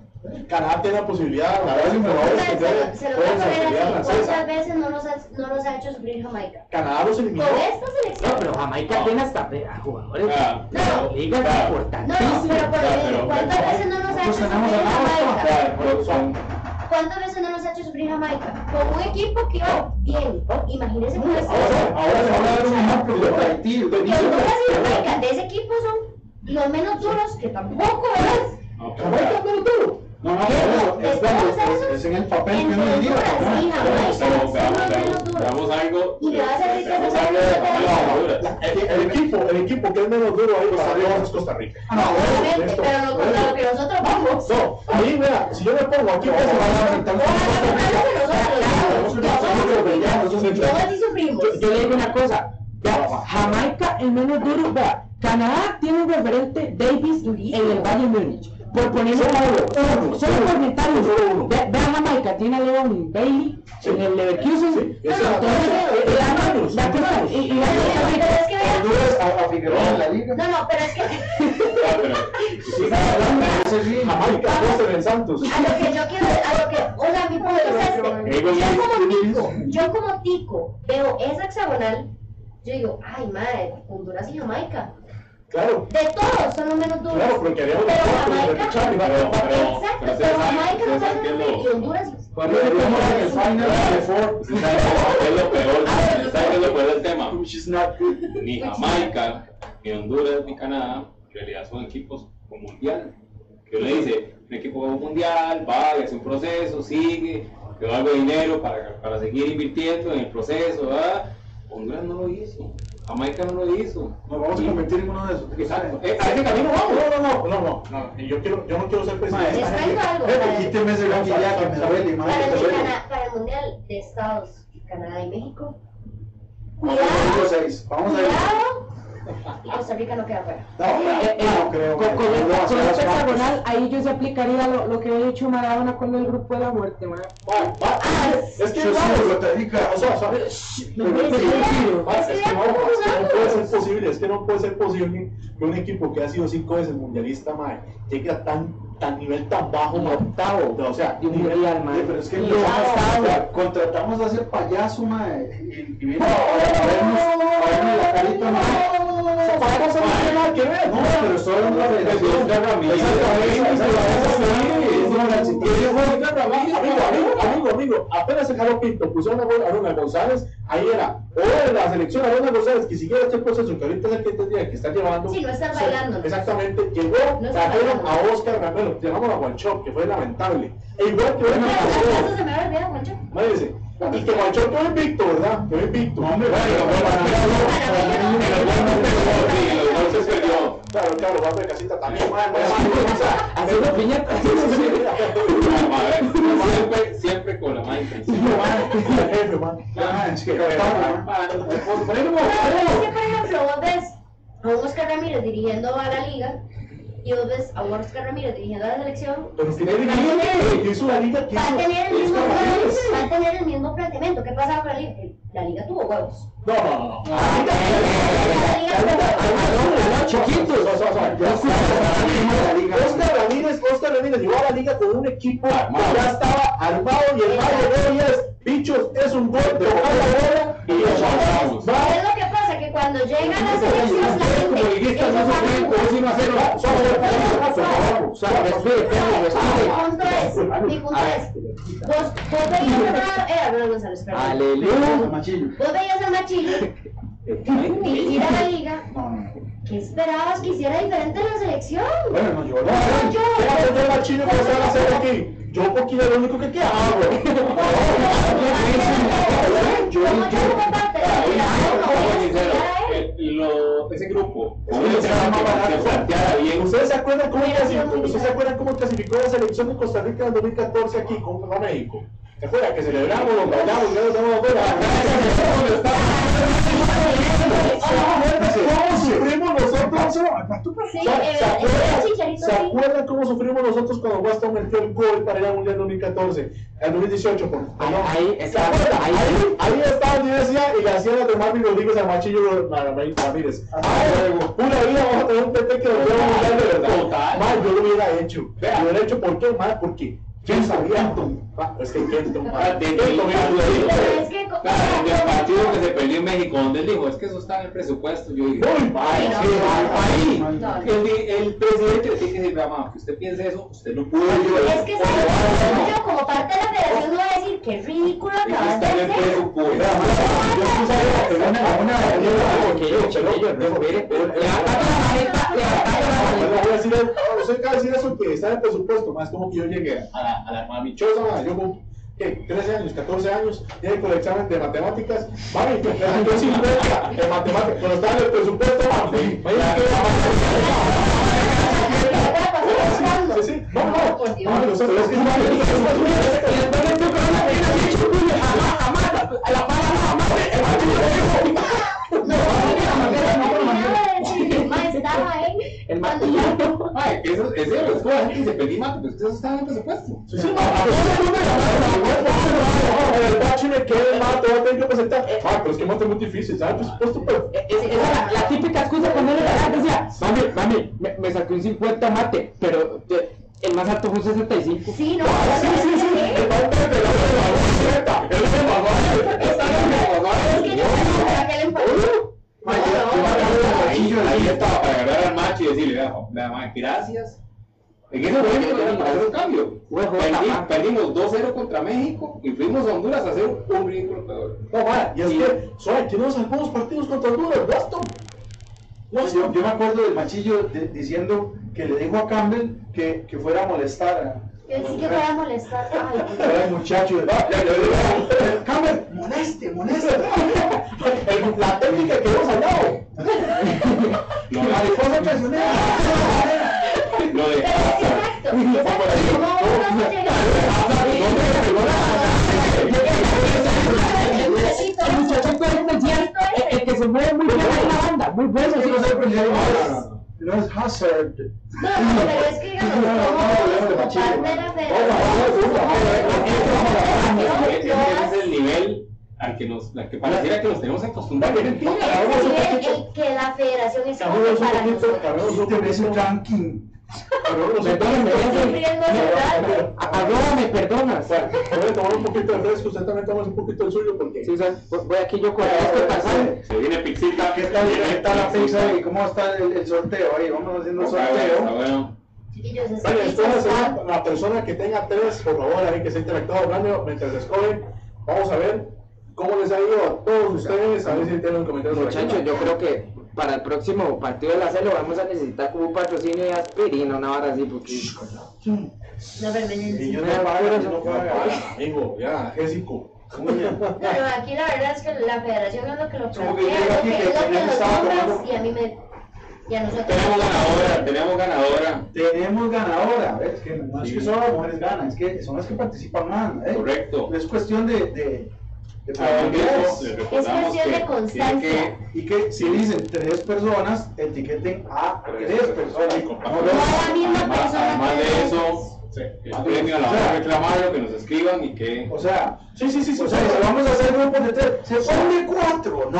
Canadá tiene la posibilidad, la verdad, que se, tienen- se lo voy a poner así. ¿Cuántas veces no nos, ha, no hecho sufrir Jamaica? Canadá los eliminó. Con esta selección. No, pero Jamaica tiene hasta a jugadores Ah, de la liga ah, No, no, pero por pero- ¿cuántas veces no nos ha hecho sufrir Jamaica? Son- ¿Cuántas veces no nos ha hecho sufrir Jamaica? Con un equipo que iba bien. Imagínense con ese Ahora, les voy a dar un ejemplo de Haití. Y Honduras y Jamaica de ese equipo son los menos duros, que tampoco es. no, Jamaica es menos duro. No, no, pero es, es, es en el papel que uno ¿no? sí, Jamaica, Veamos, algo. El, equipo, el equipo que es menos duro ahí para todos es Costa Rica. Ah, no, pero no contra lo que nosotros vamos. No, a mí, mira, si yo me pongo aquí, pues, sufrimos. Yo, yo le digo una cosa, vea, Jamaica el menos duro, vea, Canadá tiene un referente Davis en el Bayern Múnich. Por ponerle uno, solo por mentar uno. Ve- Vea Jamaica, tiene a Leon Bailey en el Leverkusen. Sí, es eh, la la y- y la Costa Pero Rica. es que vea- Honduras a, a Figueroa en la liga. No, no, pero es que Ah, pero- Ese sí. Jamaica, Costa en Santos. a lo que yo quiero, a lo que, o sea, mi punto es este. Yo como tico, yo como tico veo esa hexagonal, yo digo, ay madre, Honduras y Jamaica. Claro, De todos son los menos duros. claro, porque haríamos Pero de Jamaica, repechaje, pero- pero- exacto, pero Jamaica no lo- y Honduras Cuando estuvimos en el final de Ford. ¿Saben qué es lo peor? ¿Saben qué es lo peor del tema? Ni Jamaica, ni Honduras, ni Canadá, en realidad son equipos con mundial. Que uno dice, un equipo con mundial, va, hace un proceso, sigue, algo de dinero para, para seguir invirtiendo en el proceso, ¿verdad? Honduras no lo hizo, Jamaica no lo hizo. Nos vamos a convertir en uno de esos. Exacto. Eh, a ese camino vamos. No, no, no, no, Yo, quiero, yo no quiero ser presidente. Les traigo algo. Quíteme ese ya que me duele, Para el, Mundial de Estados, Canadá y México. Vamos a ir Cuidado, los seis. Vamos a ir. cuidado. Y Costa Rica no queda fuera. No, Eh, eh, no creo. Con, que- con no va a con hexagonal, ahí yo se aplicaría lo, lo que había hecho Maradona con el grupo de la muerte, man. Es que Yo Costa Rica. O sea, o sea, no, es que no puede ser posible, es que no puede ser posible que un equipo que ha sido cinco veces mundialista, llegue a tan, tan nivel tan bajo, octavo O sea, un man. Sí, pero es que o sea, contratamos a ese payaso, mae, y, a, la carita, mae. No, pero de la. Amigo, amigo, amigo, amigo, apenas se jaló Pinto, pusieron a Arona González, ahí era, o la selección Arona González que siguiera este proceso que ahorita es el que tendría que estar llevando. Sí, no están Sí, bailando. Exactamente, llegó, trajeron a Oscar Ramelo, llegamos a Guanchop, que fue lamentable. E igual que bueno, eso se me olvidado, Juancho. Imagínense, y que Guanchop quedó invicto, ¿verdad? Quedó invicto. hombre, Bueno, bueno, bueno. Claro, claro, va de casita también, sea, Haciendo piñatas. Siempre, siempre con la mano intención. el jefe, man. Es que por ejemplo, vos ves Oscar Ramírez dirigiendo a la liga y vos ves a Oscar Ramírez dirigiendo a la selección, Pero tiene el mismo, va a tener el mismo planteamiento. ¿Qué pasaba con la liga? La liga tuvo huevos. No, no, no, no. La liga tuvo Chiquitos. Oscar Ramírez, Oscar Ramírez llegó a la liga con un equipo que ya estaba armado y el mal de es, bichos, es un gol de la bola y Y el vamos. va ¿Qué es lo que pasa? Que cuando cuando llega la selección, la Como gente. Vos, veías era dirigir a la liga. ¿qué esperabas que hiciera diferente en la selección? Bueno, no, yo no. No, yo, ¿Qué hacer aquí? Yo porque es lo único que que hago. Yo, yo parte él. El- lo- ese grupo. ¿Ustedes se acuerdan cómo ¿ustedes se acuerdan cómo clasificó la selección de Costa Rica en 2014 aquí contra México? ¿Se acuerdan que celebramos, nos bailamos, ya nos damos afuera? ¿Cómo sufrimos nosotros? Sí, ¿Se- eh, se acuerdan- Chicharito ¿Se sí. acuerdan cómo sufrimos nosotros cuando Weston metió el gol para ir al Mundial 2014? El 2018, por Ahí, perdón. ahí, ¿Se está, acuerdan? ahí, Ahí, ahí estaba yo decía y le hacían las de Marvin Rodríguez a Machillo Ramírez. Ah, Una vida vamos a tener un PT que nos lleva a un Mundial de verdad. Total. Mal, yo lo hubiera hecho. Lo hubiera hecho, ¿por qué? Mal, porque ¿quién sabía? Ah, Es que Kenton, Ah, es que, del partido que se perdió en México, donde él dijo, es que eso está en el presupuesto. Yo dije, ahí, el, el presidente le tiene que decir, mamá, que usted piense eso, usted no puede. Es que ¿sabes? yo como parte de la federación no voy a decir qué ridículo Es que el presupuesto. Mira, mal, yo puse una- una- una-. Levantando voy a decir, no decir eso que está en el presupuesto, más como que yo llegué a la, a la, a mi choza, ma, yo con ¿qué? 13 años, 14 años, llegué con el examen de matemáticas, mami, me 50 en matemáticas, pero estaba en el presupuesto, vaya que Sí, no, no, que no, jamás, el El martillo. Ay, eso, es cierto, es como la gente que se pedía mate, pero ustedes están en el presupuesto. Sí, sí, no, a el bache me quede más, te voy a tener que presentar. Ah, pero es que mate es muy difícil, ¿sabes? Presupuesto, pero. Es, esa es la, típica excusa cuando él era decía, mami, mami, me, me saqué un 50 mate, pero eh, el más alto fue un 65. Sí, no, Ah, sí, sí, sí, el mate de de la el de Es que que le. Ahí, para y decirle, gracias. En ese momento era para hacer un cambio. Perdimos 2-0 contra México y fuimos a Honduras a hacer un ridículo peor. No, vaya, y es que, suave, que no sacamos partidos contra Honduras, Boston. No, yo, yo me acuerdo del machillo de- diciendo que le dijo a Campbell que, que fuera a molestar sí que voy a molestar. Ay, muchacho. moleste, moleste. La técnica que hemos hallado. Lo de, Mariposa traicionera. lo de Exacto. El muchacho puede el, que se mueve muy bien en la banda, muy bueno, sí, No sí. No es- no es Hazard. No, no, pero es que digamos, como parte de la ese federación, es el nivel al que nos, al que pareciera que nos tenemos acostumbrados. Que la federación es para poquito, nosotros. cambiemos un Te ves un poquito. ranking. Perdóname, Estoy ese- riendo de verdad. Arroba me perdonas. Voy a tomar un poquito de fresco, usted también toma un poquito del suyo porque. Sí, o sea, voy aquí yo con este pasando. Se viene pixita. ¿Qué tal, qué tal la pizza y cómo está el, el sorteo ahí? Vamos haciendo Está sorteo. bueno. Chiquillos, Vale, entonces está- la persona que tenga tres, por favor, ahí que se ha interactuado hablando mientras escogen, vamos a ver cómo les ha ido a todos ustedes, a ver si tienen comentarios. Muchachos, yo creo que para el próximo partido de la CELO vamos a necesitar como un patrocinio de aspirina, una hora así, porque... Y yo serio. no pago, yo no pago. Ah, Amigo, ya, Jésico. Pero aquí la verdad es que la federación es lo que lo plantea, que, es lo que los y a mí me... Y a nosotros Tenemos ganadora, tenemos ganadora. Tenemos ganadora, ¿ves? Que no es que solo las mujeres ganan, es que son las que participan más. ¿eh? Correcto. Es cuestión de, de, de Además de eso, probabilidades. les recordamos cuestión de que constancia. tiene Y que si dicen tres personas, etiqueten a tres personas. Sí, No la misma Además, persona además de eso, el premio a la hora de reclamarlo, que nos escriban y que... O sea, Sí, sí, sí, sí. o sea, si vamos a hacer grupos de tres, se pone cuatro. No.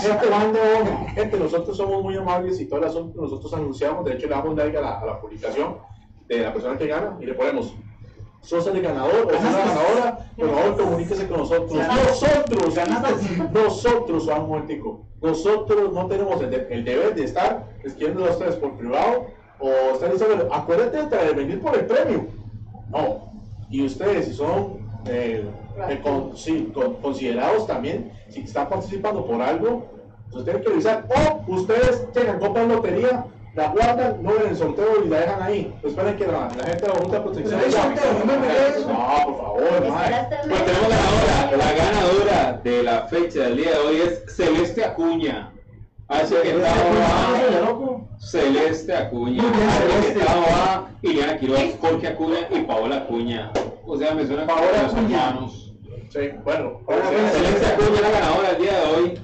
Gente, gente, nosotros somos muy amables y todo el asunto nosotros anunciamos, de hecho le damos like a la, a la publicación de la persona que gana y le ponemos sos el ganador o sos la ganadora, por favor comuníquese con nosotros. Nosotros, nosotros, Juan Muertico, nosotros no tenemos el, de- el deber de estar escribiendo a ustedes por privado o estar diciendo, acuérdate de venir por el premio. No. Y ustedes, si son eh, eh, con- sí, con- considerados también, si están participando por algo, pues tienen que revisar. O ustedes llegan, compran lotería, la guardan, no ven el sorteo y la dejan ahí. Esperen que la, la gente de la Junta de Protección llame. sorteo, no. No, por favor, el Pues tenemos ganadora. La ganadora de la fecha del día de hoy es Celeste Acuña. Hace que loco. Celeste Acuña. Celeste. estaba Iliana Quiroz, Jorge Acuña y Paola Acuña. O sea, me suena como Paola los Acuña. hermanos. Sí, bueno. Pues, Celeste Acuña es la ganadora del día de hoy.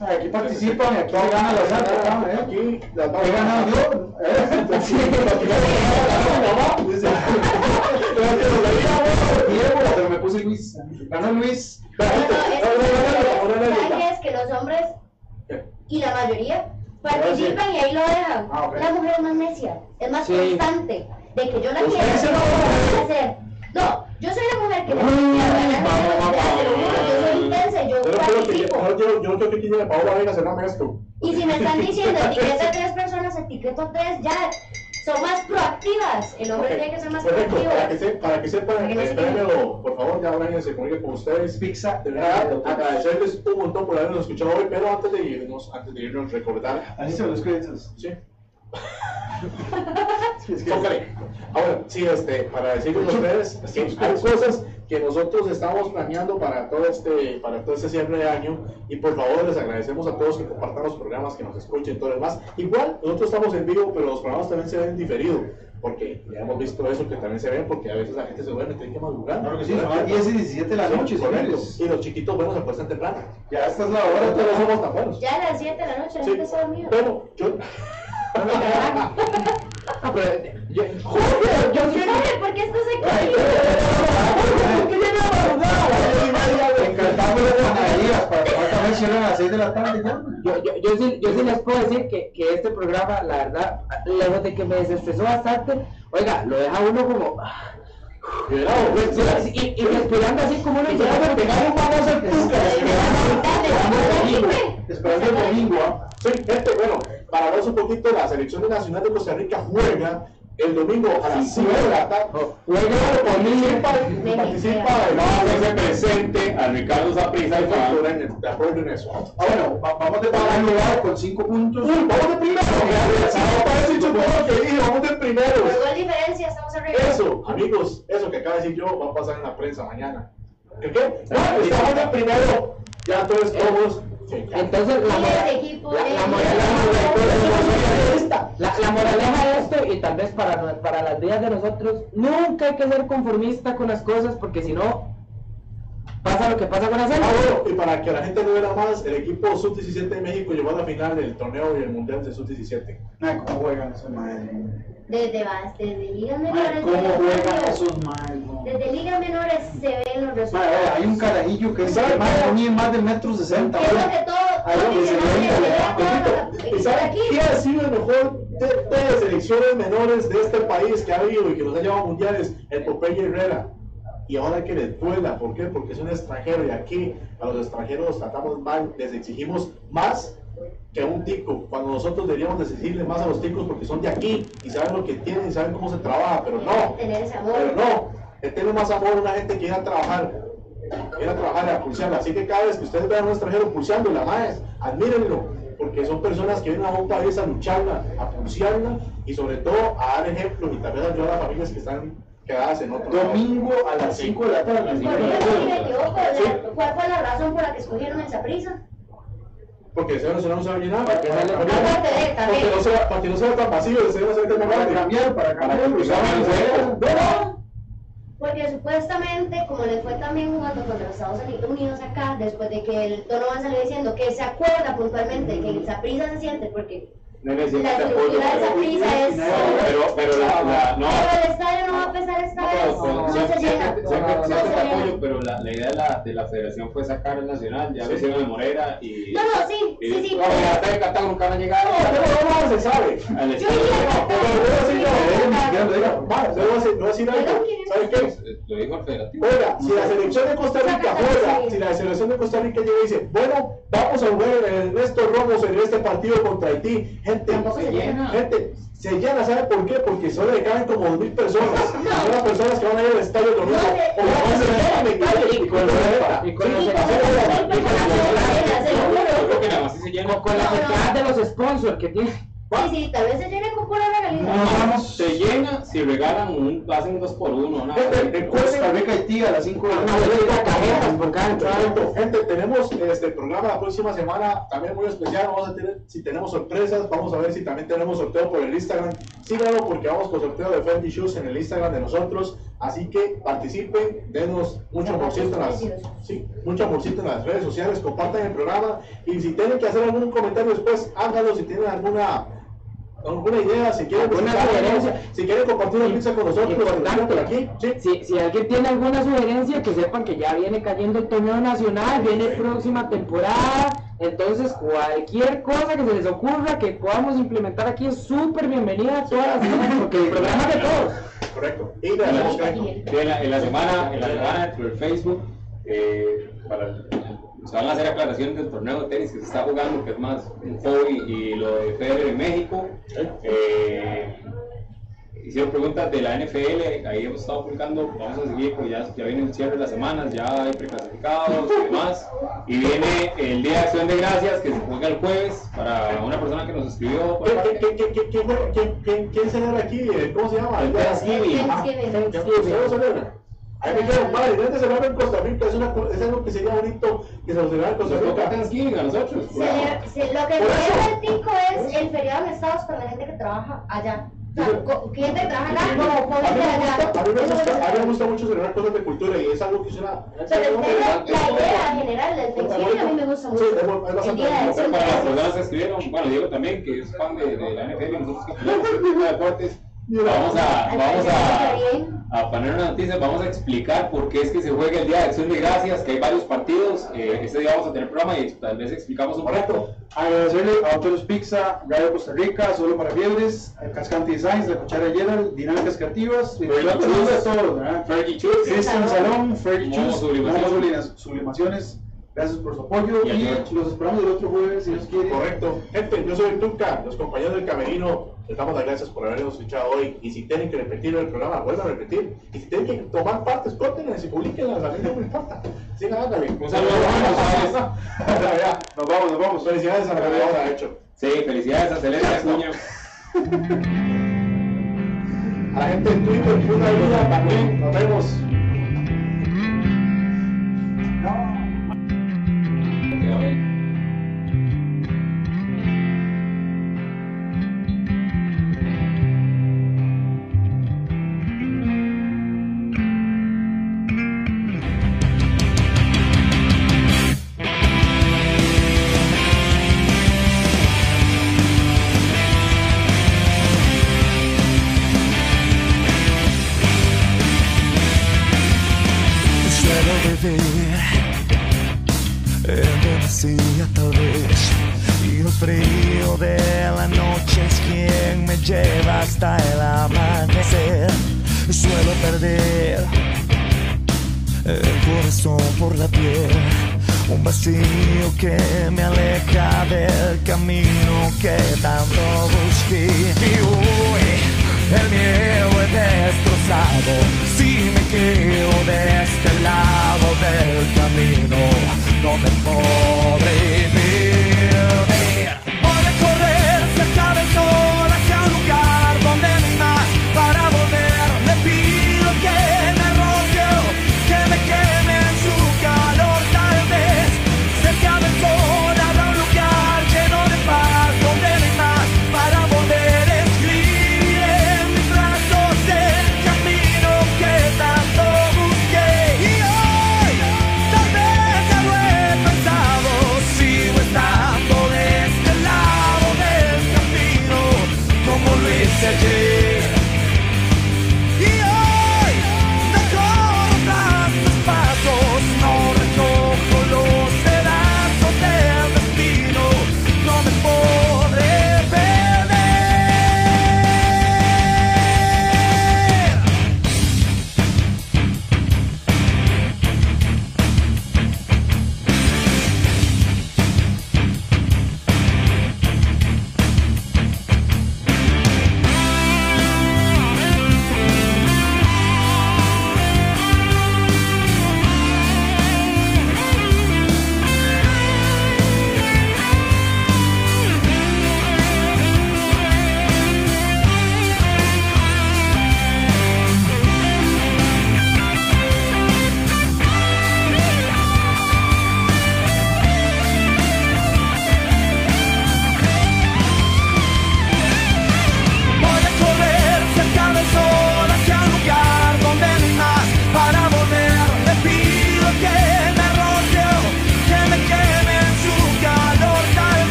Aquí participan y aquí ganan los otros, ¿eh? Aquí las He ganado yo. ¿eh? Sí. Diego, pero me puse Luis. Ganó Luis. Es que- los hombres y la mayoría participan y ahí lo dejan. Ah. La mujer es más necia, es más Sí. constante. De que yo la quiero, yo no. lo voy a hacer. No, yo soy la mujer que me quiero ganar, vamos, te lo juro, yo no creo que yo, yo, no que tiene Paola venga a esto. Y si me están diciendo etiqueta a tres personas, etiqueto a tres, ya son más proactivas. El hombre Ok, tiene que ser más Perfecto, proactivo. para que, se, para que sepan, Para que no el se premio, por favor, ya Brian se comunique con ustedes. Pizza. De verdad, agradecerles un montón por habernos escuchado hoy, pero antes de irnos, antes de irnos, recordar. Así se los créditos. Sí, Sí, es que-. Ahora, sí, este, para decirles a ustedes que hay cosas que nosotros estamos planeando para todo este, para todo este cierre de año y por favor les agradecemos a todos que compartan los programas, que nos escuchen, todo lo demás. Igual, nosotros estamos en vivo, pero los programas también se ven diferido, porque ya hemos visto eso que también se ven, porque a veces la gente se duerme, tiene que madrugar. Claro que sí, son las 10 y 17 de la Sí, noche, correcto. señores. Y los chiquitos buenos se acuestan temprano. Ya esta es la hora, todos somos tan buenos. Ya a las 7 de la noche la Sí, gente de a las 6 de la tarde ya. yo, yo, yo, sí, yo sí les puedo decir que, que este programa, la verdad, lejos de que me desestresó bastante, oiga, lo deja uno como... Y, y respirando así como uno ya me Pegamos vamos al Esperando el domingo. Sí, gente, bueno, para hablar un poquito, la selección nacional de Costa Rica juega el domingo a las 5 de la tarde. Juega Participa, participa Vamos a hacer presente a Ricardo Zaprisa y Juan. de acuerdo en eso. Ah, bueno, va- vamos de primer lugar con 5 puntos. Uy, vamos de primero. No parece hecho todo lo que dije, vamos de primero. Por gol diferencia estamos arriba. Eso, amigos, eso que acaba de decir yo va a pasar en la prensa mañana. ¿Qué qué? No, estamos de primero. Ya todos todos. Sí, ya. Entonces, la, el la, moraleja de esto, y tal vez para, para las vidas de nosotros, nunca hay que ser conformista con las cosas, porque si no, pasa lo que pasa con hacer. Ah, bueno, y para que la gente no vea más, el equipo Sub-17 de México llegó a la final del torneo y el mundial de Sub-17. Ay, ¿Cómo juegan esos maes? Desde, desde ligas menores. ¿Cómo juegan esos no? Desde ligas menores se ven los resultados. vea, hay un carajillo que es ¿Sabe más mide más de metro sesenta. ¿Qué es lo que todo Ahí donde se ve, ha sido el mejor de, de selecciones menores de este país que ha habido y que nos ha llevado a mundiales? El Popeye Herrera. Y ahora que les duela, ¿por qué? Porque es un extranjero y aquí a los extranjeros los tratamos mal, les exigimos más que a un tico, cuando nosotros deberíamos de exigirle más a los ticos porque son de aquí y saben lo que tienen y saben cómo se trabaja, pero no, Tener pero no, le tiene más amor a una gente que ir a trabajar, ir a trabajar y a pulsearla. Así que cada vez que ustedes vean a un extranjero pulseándola, más, admírenlo, porque son personas que vienen a un país a lucharla, a pulsearla y sobre todo a dar ejemplos y también a ayudar a familias que están quedadas en otro lado. Domingo a las 5 de la tarde. Sí. ¿cuál fue la razón por la que escogieron esa prisa? Porque el Nacional no se va a llenar. Porque Porque sale- Aparte de él también. no sea, para que no sea tan vacío, el Nacional que es más Para cambiar, para cambiar. que el Pero, Porque supuestamente, como le fue también jugando contra los Estados Unidos acá, después de que el Donovan salió diciendo que se acuerda puntualmente que el Saprissa se siente, porque La te apoyo, pero- prisa es. Pero, pero la, la- no. Pero el estadio no va a pesar esta vez. No, No se siempre, llena. No apoyo, pero la, la idea de la, de la federación fue sacar el nacional, ya lo hicieron de Morera y. No, no, sí, y- sí, sí. No, ya está de nunca van a llegar No, no, no, se sabe. Yo iría decir voy a Lo dijo el federativo. Oiga, si la selección de Costa Rica juega, si la selección de Costa Rica llega y dice, bueno, vamos a jugar en Ernesto Ramos en este partido contra Haití, gente, Tampoco se llena. gente, se llena, ¿sabe por qué? Porque solo le caben como dos mil personas. Son las personas que van a ir al estadio domingo. No, O la van a celebrar en calle Y con la y con la Sí, selección- hacer la- y con la Yo creo que nada más sí se llena. Con, con la No, no. cantidad de los sponsors que tiene. Sí, sí, tal vez se llene con pura regalía. vamos. Se llena si regalan un, hacen un dos por uno. ¿no? Gente, Costa Rica Haití a las 5 de la Una tarde. por cada entrada. Gente, tenemos este programa la próxima semana también muy especial. Vamos a tener, si tenemos sorpresas, vamos a ver si también tenemos sorteo por el Instagram. Síganlo porque vamos con sorteo de Fendi Shoes en el Instagram de nosotros. Así que participen, denos mucho amorcito en las, sí, mucho amorcito en las redes sociales, compartan el programa y si tienen que hacer algún comentario después, háganlo. Si tienen alguna alguna idea, si sugerencia. quieren compartir una pizza con nosotros, por aquí, sí. Si, si alguien tiene alguna sugerencia, que sepan que ya viene cayendo el torneo nacional, viene próxima temporada, entonces cualquier cosa que se les ocurra que podamos implementar aquí es súper bienvenida todas las semanas, porque el programa es de todos. Correcto. Y. Sí, en la, en la semana, en la semana del Facebook, eh, para, se van a hacer aclaraciones del torneo de tenis que se está jugando, que es más un hobby, y lo de Federer en México. Eh, hicieron preguntas de la NFL, ahí hemos estado publicando, vamos a seguir, porque ya, ya viene el cierre de las semanas, ya hay preclasificados y demás. Y viene el Día de Acción de Gracias, que se juega el jueves, para una persona que nos escribió. ¿Quién, quién, quién, quién, quién, quién, quién, quién celebra aquí? Eh, ¿Cómo se llama? Thanksgiving. Thanksgiving. ¿Ya ¿Ustedes lo celebran? Ahí me dijeron, padre, ¿dónde se celebra en Costa Rica? Es, una, es algo que sería bonito que se lo celebrara en Costa Nos Rica. Thanksgiving a nosotros. Se- lo que el tico es el feriado en Estados con la gente que trabaja allá. Gente trabaja acá como A mí me allá. gusta, a mí me gusta, es a mí me gusta mucho celebrar cosas de cultura y es algo que es una... Pero el tema, la idea general del Thanksgiving a mí me gusta mucho. Sí, es es bastante para las personas que escribieron, bueno, Diego también, que es fan de, la NFL, nosotros que de deportes, vamos a, vamos a, a poner una noticia, vamos a explicar por qué es que se juega el Día de Acción de Gracias, que hay varios partidos, eh, este día vamos a tener programa y tal vez explicamos un poco. Correcto. Agradecerle a Autoros Pizza, Radio Costa Rica, Solo para Fiebres, Cascante Designs, La Cuchara Gerald, Dinámicas Creativas, Fergie Chus. de todos, ¿verdad? Fergie Chus, Cristian Salón, Fergie Chus, Sublimaciones, gracias por su apoyo Y y los esperamos el otro jueves si Dios quiere. Correcto. Gente, yo soy Tuca, los compañeros del Camerino, les damos las gracias por habernos escuchado hoy. Y si tienen que repetir el programa, vuelvan a repetir. Y si tienen que tomar partes, córtenlas y publiquenlas, a mí no me importa. Sí, ándale. Un saludo. Nos vamos, nos vamos. Felicidades a la ganadora, de hecho. Sí, felicidades a Celeste Acuña. A la gente en Twitter, una vida también. Nos vemos. Beber demasía tal vez y el frío de la noche es quien me lleva hasta el amanecer. Suelo perder el corazón por la piel, un vacío que me aleja del camino que tanto busqué. Y hoy el miedo he destrozado. Si me quedo de este lado del camino, no me podré vivir.